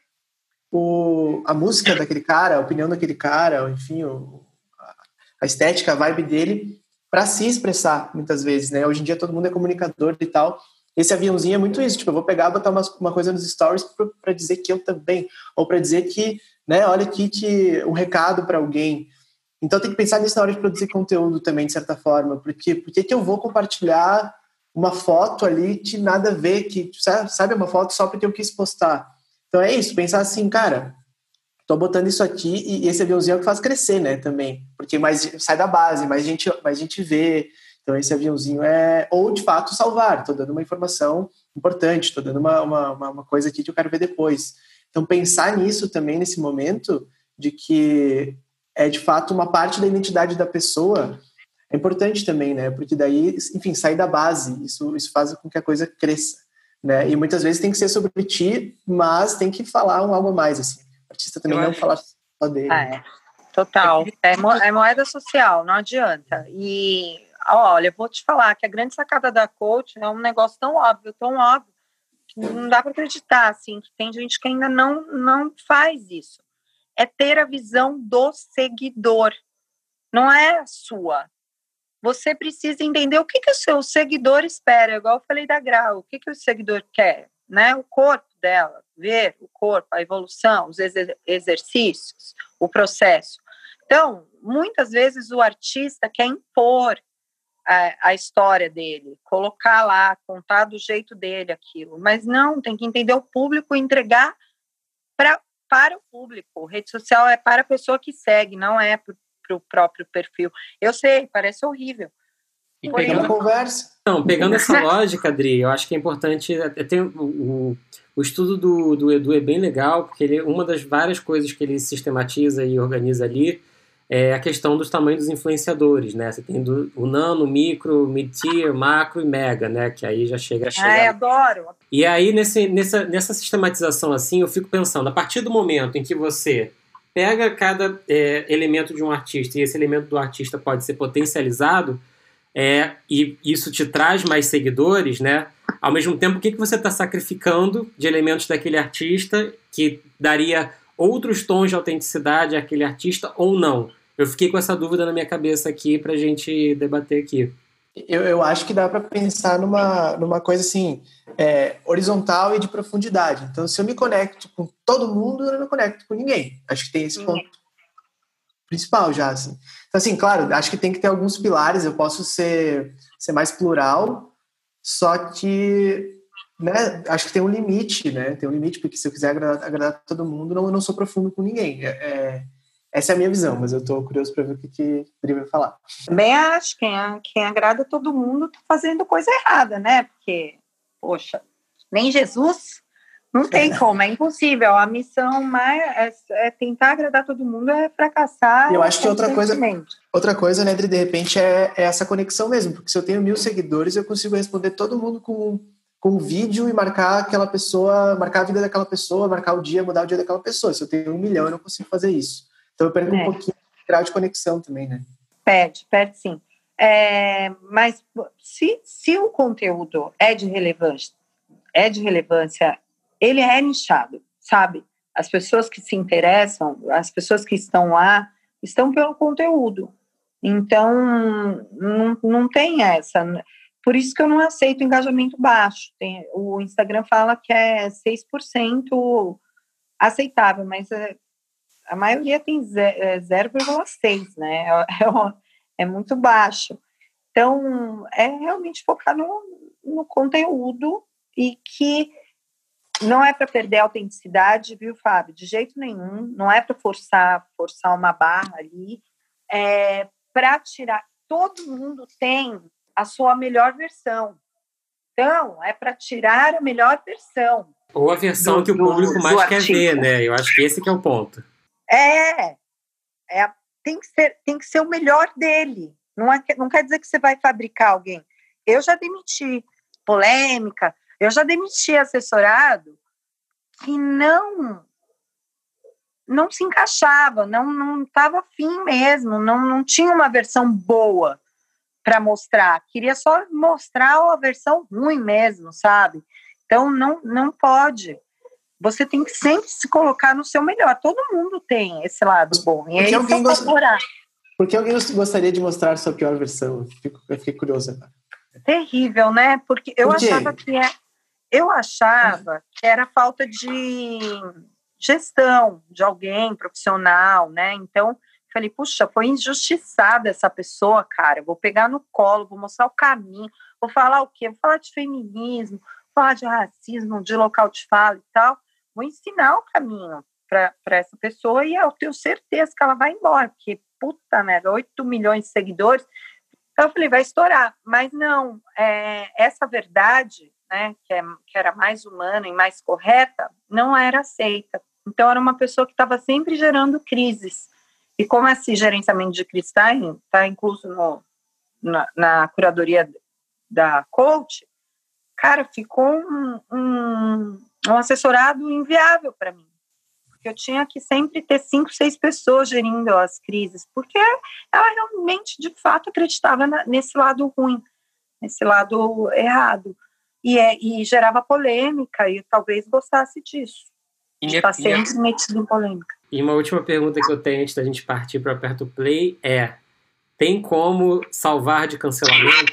o, a música daquele cara, a opinião daquele cara, enfim, o, a estética, a vibe dele, para se expressar, muitas vezes. Né? Hoje em dia todo mundo é comunicador e tal, esse aviãozinho é muito isso, tipo, eu vou pegar, botar uma, uma coisa nos stories para dizer que eu também, ou para dizer que, né, olha aqui que um recado para alguém. Então tem que pensar nisso na hora de produzir conteúdo também, de certa forma, porque por que eu vou compartilhar uma foto ali que nada a ver, que sabe, uma foto só porque eu quis postar. Então é isso, pensar assim, cara, tô botando isso aqui e esse aviãozinho é o que faz crescer, né, também, porque mais sai da base, mais gente, mais gente vê, então, esse aviãozinho é. Ou, de fato, salvar. Estou dando uma informação importante, estou dando uma, uma, uma coisa aqui que eu quero ver depois. Então, pensar nisso também, nesse momento, de que é, de fato, uma parte da identidade da pessoa é importante também, né? Porque daí, enfim, sai da base. Isso, isso faz com que a coisa cresça. Né? E muitas vezes tem que ser sobre ti, mas tem que falar um algo a mais, assim. O artista também eu não acho. falar só dele. Ah, é. Total. É, é moeda social, não adianta. E Olha, eu vou te falar que a grande sacada da coach é um negócio tão óbvio, tão óbvio, que não dá para acreditar, assim, que tem gente que ainda não, não faz isso. É ter a visão do seguidor, não é a sua. você precisa entender o que, que o seu seguidor espera, igual eu falei da Grau, o que, que o seguidor quer, né? O corpo dela, ver o corpo, a evolução, os exer exercícios, o processo. Então, muitas vezes o artista quer impor a, a, história dele, colocar lá, contar do jeito dele aquilo, mas não, tem que entender o público e entregar pra, para o público. Rede social é para a pessoa que segue, não é para o próprio perfil. Eu sei, parece horrível. E pegando, conversa. Não, pegando essa lógica, Adri, eu acho que é importante. Tem o, o, o estudo do, do Edu é bem legal, porque ele, uma das várias coisas que ele sistematiza e organiza ali é a questão dos tamanhos dos influenciadores, né? Você tem do, o nano, micro, mid-tier, macro e mega, né? Que aí já chega a chegar. Ai, adoro! E aí, nesse, nessa, nessa sistematização assim, eu fico pensando, a partir do momento em que você pega cada é, elemento de um artista e esse elemento do artista pode ser potencializado é, e isso te traz mais seguidores, né? Ao mesmo tempo, o que, que você está sacrificando de elementos daquele artista que daria outros tons de autenticidade àquele artista ou não? Eu fiquei com essa dúvida na minha cabeça aqui para a gente debater aqui. Eu, eu acho que dá para pensar numa, numa coisa assim, é, horizontal e de profundidade. Então, se eu me conecto com todo mundo, eu não me conecto com ninguém. Acho que tem esse ponto principal já. Assim. Então, assim, claro, acho que tem que ter alguns pilares. Eu posso ser, ser mais plural, só que né, acho que tem um limite, né? Tem um limite, porque se eu quiser agradar, agradar todo mundo, não, eu não sou profundo com ninguém. É, é essa é a minha visão, mas eu estou curioso para ver o que, que Dri vai falar. Também acho que quem, quem agrada todo mundo está fazendo coisa errada, né? Porque, poxa, nem Jesus não tem é. como, é impossível. A missão mais é, é, tentar agradar todo mundo, é fracassar. Eu acho que outra coisa, outra coisa, né, Dri, de repente, é, é, essa conexão mesmo, porque se eu tenho mil seguidores, eu consigo responder todo mundo com, com vídeo e marcar aquela pessoa, marcar a vida daquela pessoa, marcar o dia, mudar o dia daquela pessoa. Se eu tenho um milhão, eu não consigo fazer isso. Então eu perco é. um pouquinho de grau de conexão também, né? Perde, perde sim. É, mas se, se o conteúdo é de relevância, é de relevância, ele é nichado, sabe? As pessoas que se interessam, as pessoas que estão lá, estão pelo conteúdo. Então, não, não tem essa. Por isso que eu não aceito engajamento baixo. Tem, o Instagram fala que é 6% aceitável, mas é, a maioria tem 0,6, é, né? É, é, muito baixo. Então, é realmente focar no, no conteúdo e que não é para perder a autenticidade, viu, Fábio? De jeito nenhum. Não é para forçar, forçar uma barra ali. É para tirar. Todo mundo tem a sua melhor versão. Então, é para tirar a melhor versão. Ou a versão do, que o público mais quer ver, né? Eu acho que esse que é o ponto. É, é tem, que ser, tem que ser o melhor dele. Não, é, não quer dizer que você vai fabricar alguém. Eu já demiti polêmica, eu já demiti assessorado que não não se encaixava, não não estava afim mesmo, não, não tinha uma versão boa para mostrar, queria só mostrar a versão ruim mesmo, sabe? Então não não pode você tem que sempre se colocar no seu melhor. Todo mundo tem esse lado bom. E aí alguém gosta... Por que alguém gostaria de mostrar sua pior versão? Eu, fico, eu fiquei curiosa. Terrível, né? Porque eu Por achava que é, eu achava que era falta de gestão de alguém profissional, né? Então, falei, puxa, foi injustiçada essa pessoa, cara. Vou pegar no colo, vou mostrar o caminho, vou falar o quê? Vou falar de feminismo, vou falar de racismo, de local de fala e tal vou ensinar o caminho para essa pessoa e eu tenho certeza que ela vai embora, porque, puta merda, 8 milhões de seguidores. Então, eu falei, vai estourar. Mas não, é, essa verdade, né, que, é, que era mais humana e mais correta, não era aceita. Então, era uma pessoa que estava sempre gerando crises. E como esse gerenciamento de crise está tá incluso no, na, na, curadoria da coach, cara, ficou um, um um assessorado inviável para mim. Porque eu tinha que sempre ter cinco, seis pessoas gerindo as crises, porque ela realmente, de fato, acreditava na, nesse lado ruim, nesse lado errado. E, é, e gerava polêmica, e talvez gostasse disso. De estar sempre metido em polêmica. E uma última pergunta que eu tenho antes da gente partir para perto play é: tem como salvar de cancelamento?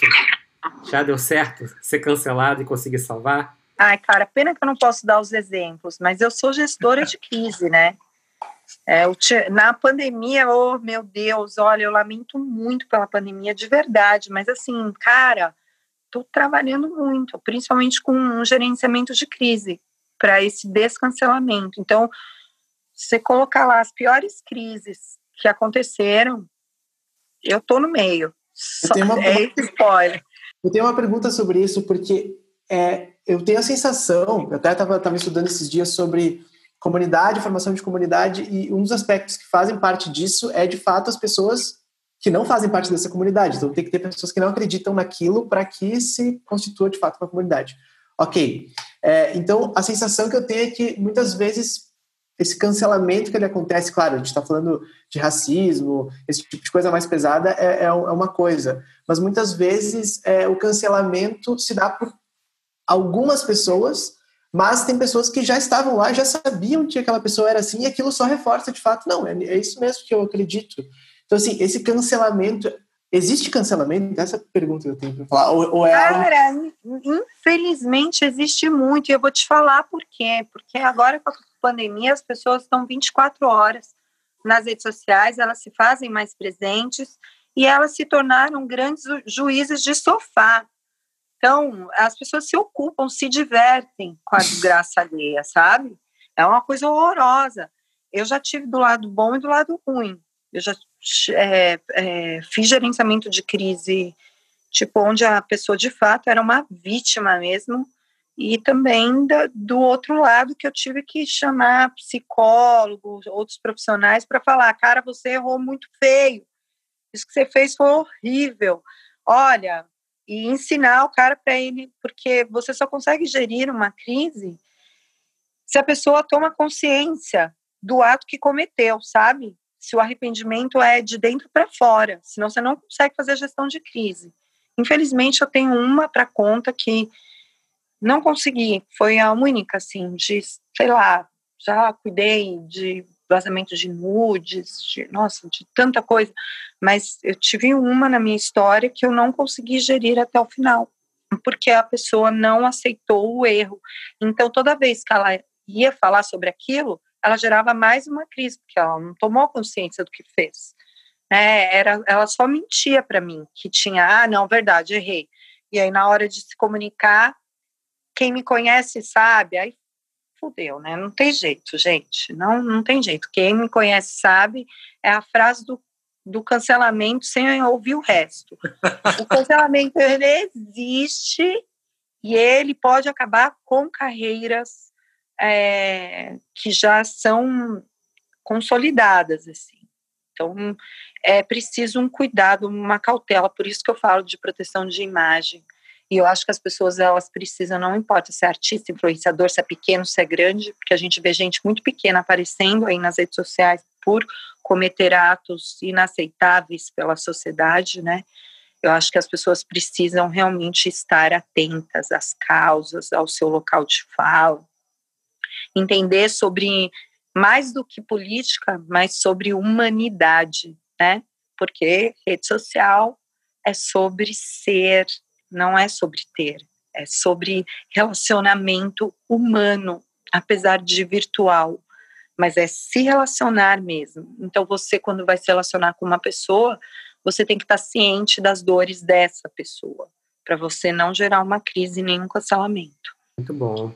Já deu certo ser cancelado e conseguir salvar? Ai, cara, pena que eu não posso dar os exemplos, mas eu sou gestora de crise, né? É, na pandemia, oh meu Deus, olha, eu lamento muito pela pandemia, de verdade, mas assim, cara, tô trabalhando muito, principalmente com um gerenciamento de crise, para esse descancelamento. Então, você colocar lá as piores crises que aconteceram, eu tô no meio. Só, uma, é esse spoiler. Eu tenho uma pergunta sobre isso, porque é, eu tenho a sensação, eu até estava estudando esses dias sobre comunidade, formação de comunidade, e um dos aspectos que fazem parte disso é, de fato, as pessoas que não fazem parte dessa comunidade. Então, tem que ter pessoas que não acreditam naquilo para que se constitua, de fato, uma comunidade. Ok. É, então, a sensação que eu tenho é que, muitas vezes, esse cancelamento que ele acontece, claro, a gente está falando de racismo, esse tipo de coisa mais pesada é, é, é uma coisa, mas muitas vezes é, o cancelamento se dá por algumas pessoas, mas tem pessoas que já estavam lá, já sabiam que aquela pessoa era assim, e aquilo só reforça de fato, não, é, é isso mesmo que eu acredito. Então, assim, esse cancelamento, existe cancelamento? Essa pergunta que eu tenho para falar. Ou, ou é Cara, algo... infelizmente existe muito, e eu vou te falar por quê. Porque agora com a pandemia, as pessoas estão 24 horas nas redes sociais, elas se fazem mais presentes, e elas se tornaram grandes juízes de sofá. Então, as pessoas se ocupam, se divertem com a desgraça alheia, sabe? É uma coisa horrorosa. Eu já tive do lado bom e do lado ruim. Eu já é, é, fiz gerenciamento de crise, tipo, onde a pessoa de fato era uma vítima mesmo, e também da, do outro lado que eu tive que chamar psicólogos, outros profissionais para falar, cara, você errou muito feio, isso que você fez foi horrível. Olha, e ensinar o cara para ele, porque você só consegue gerir uma crise se a pessoa toma consciência do ato que cometeu, sabe? Se o arrependimento é de dentro para fora, senão você não consegue fazer gestão de crise. Infelizmente, eu tenho uma para conta que não consegui, foi a única, assim, de, sei lá, já cuidei de vazamento de nudes, de, nossa, de tanta coisa, mas eu tive uma na minha história que eu não consegui gerir até o final, porque a pessoa não aceitou o erro. Então, toda vez que ela ia falar sobre aquilo, ela gerava mais uma crise, porque ela não tomou consciência do que fez. É, era, ela só mentia para mim, que tinha, ah, não, verdade, errei. E aí, na hora de se comunicar, quem me conhece sabe, aí fudeu, né? Não tem jeito, gente. Não, não tem jeito. Quem me conhece sabe, é a frase do, do cancelamento sem ouvir o resto. o cancelamento, ele existe e ele pode acabar com carreiras é, que já são consolidadas, assim. Então, é preciso um cuidado, uma cautela, por isso que eu falo de proteção de imagem, e eu acho que as pessoas elas precisam, não importa se é artista, influenciador, se é pequeno, se é grande, porque a gente vê gente muito pequena aparecendo aí nas redes sociais por cometer atos inaceitáveis pela sociedade, né? Eu acho que as pessoas precisam realmente estar atentas às causas, ao seu local de fala, entender sobre mais do que política, mas sobre humanidade, né? Porque rede social é sobre ser, não é sobre ter, é sobre relacionamento humano, apesar de virtual, mas é se relacionar mesmo. Então, você, quando vai se relacionar com uma pessoa, você tem que estar ciente das dores dessa pessoa, para você não gerar uma crise nem um cancelamento. Muito bom.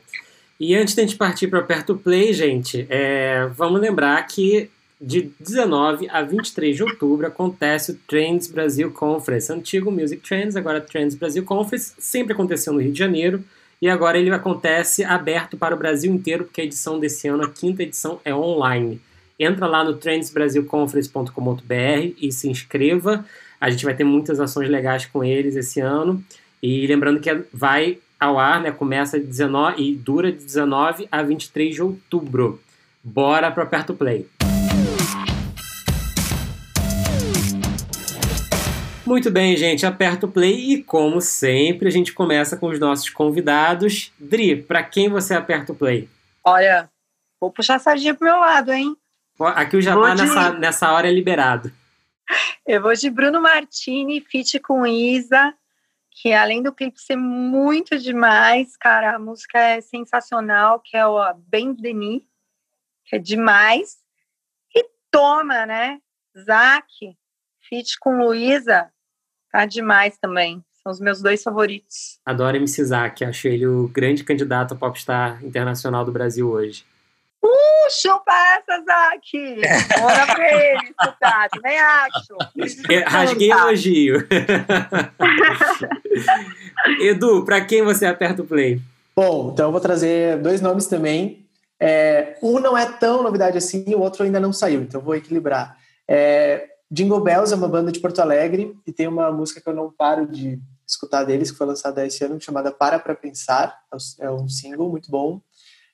E antes de a gente partir para perto play, gente, é, vamos lembrar que de 19 a 23 de outubro acontece o Trends Brasil Conference, antigo Music Trends, agora Trends Brasil Conference, sempre aconteceu no Rio de Janeiro, e agora ele acontece aberto para o Brasil inteiro, porque a edição desse ano, a quinta edição, é online. Entra lá no trendsbrasilconference.com.br e se inscreva. A gente vai ter muitas ações legais com eles esse ano. E lembrando que vai ao ar, né? Começa 19 e dura de 19 a 23 de outubro. Bora para Perto Play. Muito bem, gente, aperta o play e, como sempre, a gente começa com os nossos convidados. Dri, para quem você aperta o play? Olha, vou puxar a sardinha pro meu lado, hein? Aqui o jabá de... nessa, nessa hora é liberado. Eu vou de Bruno Martini, feat com Isa, que além do clipe ser muito demais, cara, a música é sensacional, que é o Ben Denis, que é demais. E toma, né? Zac, feat com Luísa, tá demais também. São os meus dois favoritos. Adoro MC Zac, acho ele o grande candidato a popstar internacional do Brasil hoje. Uh, chupa essa, Zac! Bora pra ele escutar, também acho. Rasguei elogio. Edu, para quem você aperta o play? Bom, então eu vou trazer dois nomes também. É, um não é tão novidade assim, o outro ainda não saiu, então vou equilibrar. É, Jingle Bells é uma banda de Porto Alegre e tem uma música que eu não paro de escutar deles, que foi lançada esse ano, chamada Para Pra Pensar. É um single muito bom.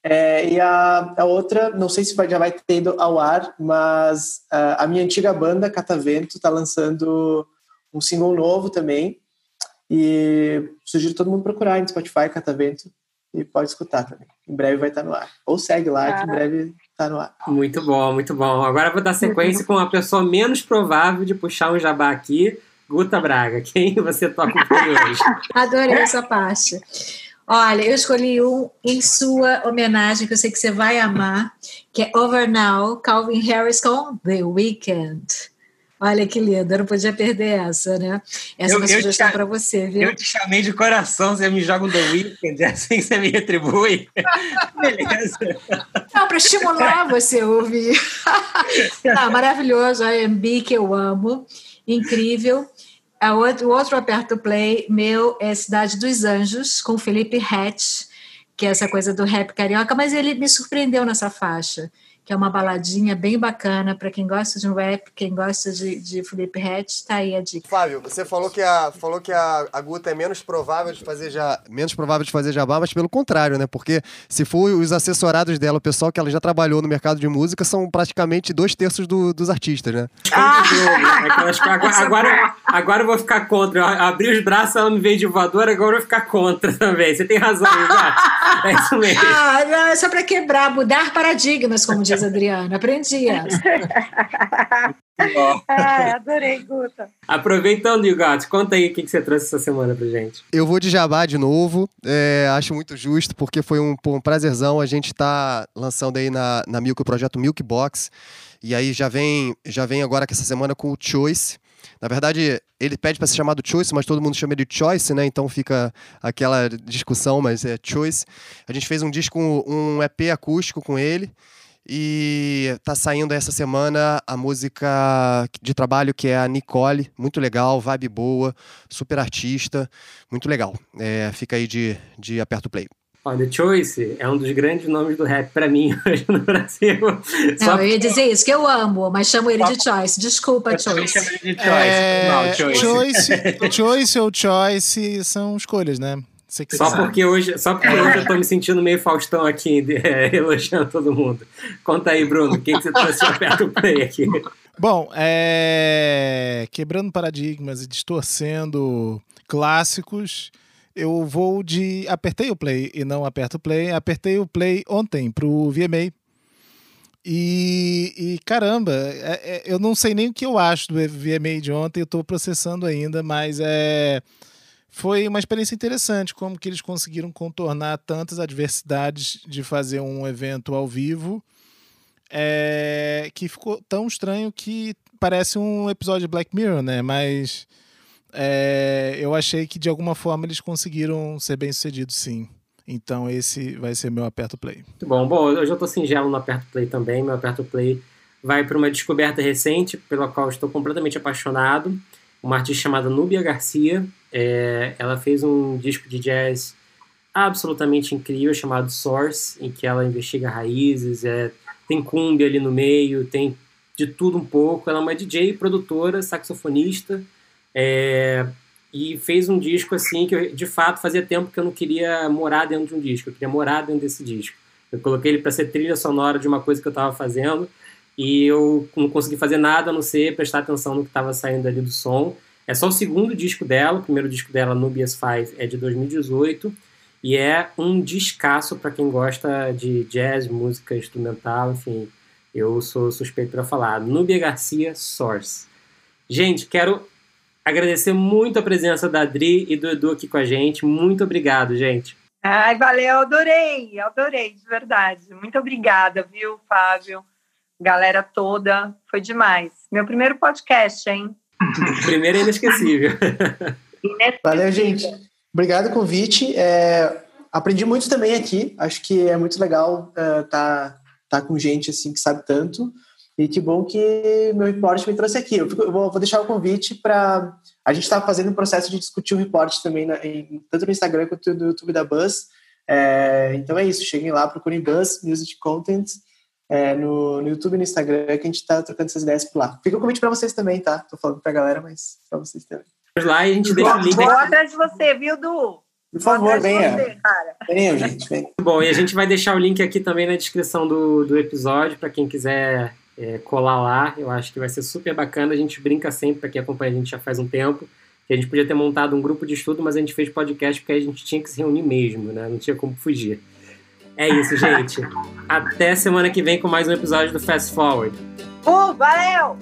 É, e a, a, outra, não sei se vai, já vai ter ido ao ar, mas a, a minha antiga banda, Catavento, está lançando um single novo também. E sugiro todo mundo procurar no Spotify, Catavento, e pode escutar também. Em breve vai estar no ar. Ou segue lá, que em breve está no ar. Muito bom, muito bom. Agora eu vou dar sequência com a pessoa menos provável de puxar um jabá aqui, Guta Braga. Quem você toca o hoje? Adorei essa parte. Olha, eu escolhi um em sua homenagem, que eu sei que você vai amar, que é Over Now, Calvin Harris com The Weeknd. Olha que lindo, eu não podia perder essa, né? Essa eu, é uma sugestão para você, viu? Eu te chamei de coração, você me joga um The Weeknd, é assim você me retribui. Beleza. Não, para estimular você ouvir. ah, maravilhoso, a MB que eu amo, incrível. Outro, o outro aperto play meu é Cidade dos Anjos, com Felipe Hatch, que é essa coisa do rap carioca, mas ele me surpreendeu nessa faixa que é uma baladinha bem bacana para quem gosta de um rap, quem gosta de, de Felipe Rett, tá aí a dica. Fábio, você falou que a, falou que a, a Guta é menos provável de fazer já, menos provável de fazer jabá, mas pelo contrário, né? Porque se for os assessorados dela, o pessoal que ela já trabalhou no mercado de música, são praticamente dois terços do, dos artistas, né? Ah! agora, agora, agora eu vou ficar contra. Eu abri os braços, ela me veio de voadora, agora eu vou ficar contra também. Você tem razão, É isso mesmo. Ah, não, é só para quebrar, mudar paradigmas, como diz diz Adriana. Aprendi essa. ah, adorei, Guta. Aproveitando, Yugat, conta aí o que, você trouxe essa semana pra gente. Eu vou de jabá de novo. É, acho muito justo, porque foi um, um prazerzão. A gente tá lançando aí na, na Milk o projeto Milk Box. E aí já vem, já vem agora que essa semana com o Choice. Na verdade, ele pede para ser chamado Choice, mas todo mundo chama de Choice, né? Então fica aquela discussão, mas é Choice. A gente fez um disco, um EP acústico com ele. E tá saindo essa semana a música de trabalho que é a Nicole, muito legal, vibe boa, super artista, muito legal. É, fica aí de, de aperto play. Olha, The Choice é um dos grandes nomes do rap para mim hoje no Brasil. Não, eu ia dizer isso, que eu amo, mas chamo ele de Choice. Desculpa, Choice. Chamo ele de Choice. É... Não, choice. choice. choice ou Choice são escolhas, né? Só porque, hoje, só porque hoje eu tô me sentindo meio Faustão aqui, é, elogiando todo mundo. Conta aí, Bruno, quem que você trouxe aperta o play aqui? Bom, é... quebrando paradigmas e distorcendo clássicos, eu vou de apertei o play e não aperto o play. Apertei o play ontem pro VMA. E, e caramba, é, é, eu não sei nem o que eu acho do VMA de ontem, eu tô processando ainda, mas é foi uma experiência interessante, como que eles conseguiram contornar tantas adversidades de fazer um evento ao vivo, é, que ficou tão estranho que parece um episódio de Black Mirror, né? Mas é, eu achei que de alguma forma eles conseguiram ser bem sucedidos, sim. Então esse vai ser meu aperto play. Muito bom. Bom, eu estou singelo no aperto play também. Meu aperto play vai para uma descoberta recente pela qual estou completamente apaixonado. Uma artista chamada Núbia Garcia, é, ela fez um disco de jazz absolutamente incrível chamado Source, em que ela investiga raízes, é, tem cumbia ali no meio, tem de tudo um pouco. Ela é uma DJ, produtora, saxofonista, é, e fez um disco assim que eu, de fato fazia tempo que eu não queria morar dentro de um disco, eu queria morar dentro desse disco. Eu coloquei ele para ser trilha sonora de uma coisa que eu estava fazendo e eu não consegui fazer nada a não ser prestar atenção no que estava saindo ali do som. É só o segundo disco dela, o primeiro disco dela, Nubias 5, é de 2018 e é um descasso para quem gosta de jazz, música instrumental, enfim. Eu sou suspeito para falar. Nubia Garcia Source. Gente, quero agradecer muito a presença da Adri e do Edu aqui com a gente. Muito obrigado, gente. Ai, valeu, adorei, adorei, de verdade. Muito obrigada, viu, Fábio? Galera toda, foi demais. Meu primeiro podcast, hein? primeiro é inesquecível. Valeu, gente. Obrigado pelo convite. É, aprendi muito também aqui. Acho que é muito legal estar uh, tá, tá com gente assim que sabe tanto. E que bom que meu report me trouxe aqui. Eu, fico, eu vou, vou, deixar o convite para. A gente está fazendo um processo de discutir o report também, na, em, tanto no Instagram quanto no YouTube da Buzz. É, então é isso, cheguem lá, procurem Buzz Music Content é, no, no YouTube e no Instagram, que a gente está trocando essas ideias por lá. Fica o convite para vocês também, tá? Tô falando para a galera, mas para vocês também. Vamos lá e a gente deixa o link. Vou atrás de você, viu, Du? Por favor, venha. Venha, gente. Bom, e a gente vai deixar o link aqui também na descrição do, do episódio, para quem quiser é, colar lá. Eu acho que vai ser super bacana. A gente brinca sempre, para quem acompanha a gente já faz um tempo, que a gente podia ter montado um grupo de estudo, mas a gente fez podcast porque a gente tinha que se reunir mesmo, né? Não tinha como fugir. É isso, gente. Até semana que vem com mais um episódio do Fast Forward. Uh, valeu!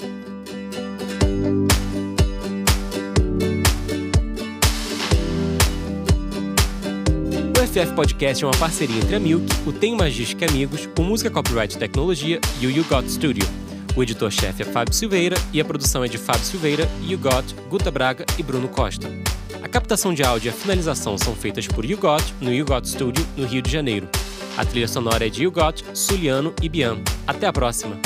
O FF Podcast é uma parceria entre a Milk, o Tem Magística Amigos, o Música Copyright Tecnologia e o You Got Studio. O editor-chefe é Fábio Silveira e a produção é de Fábio Silveira, You Got, Guta Braga e Bruno Costa. A captação de áudio e a finalização são feitas por You Got no You Got Studio, no Rio de Janeiro. A trilha sonora é de You Got, Suliano e Bian. Até a próxima!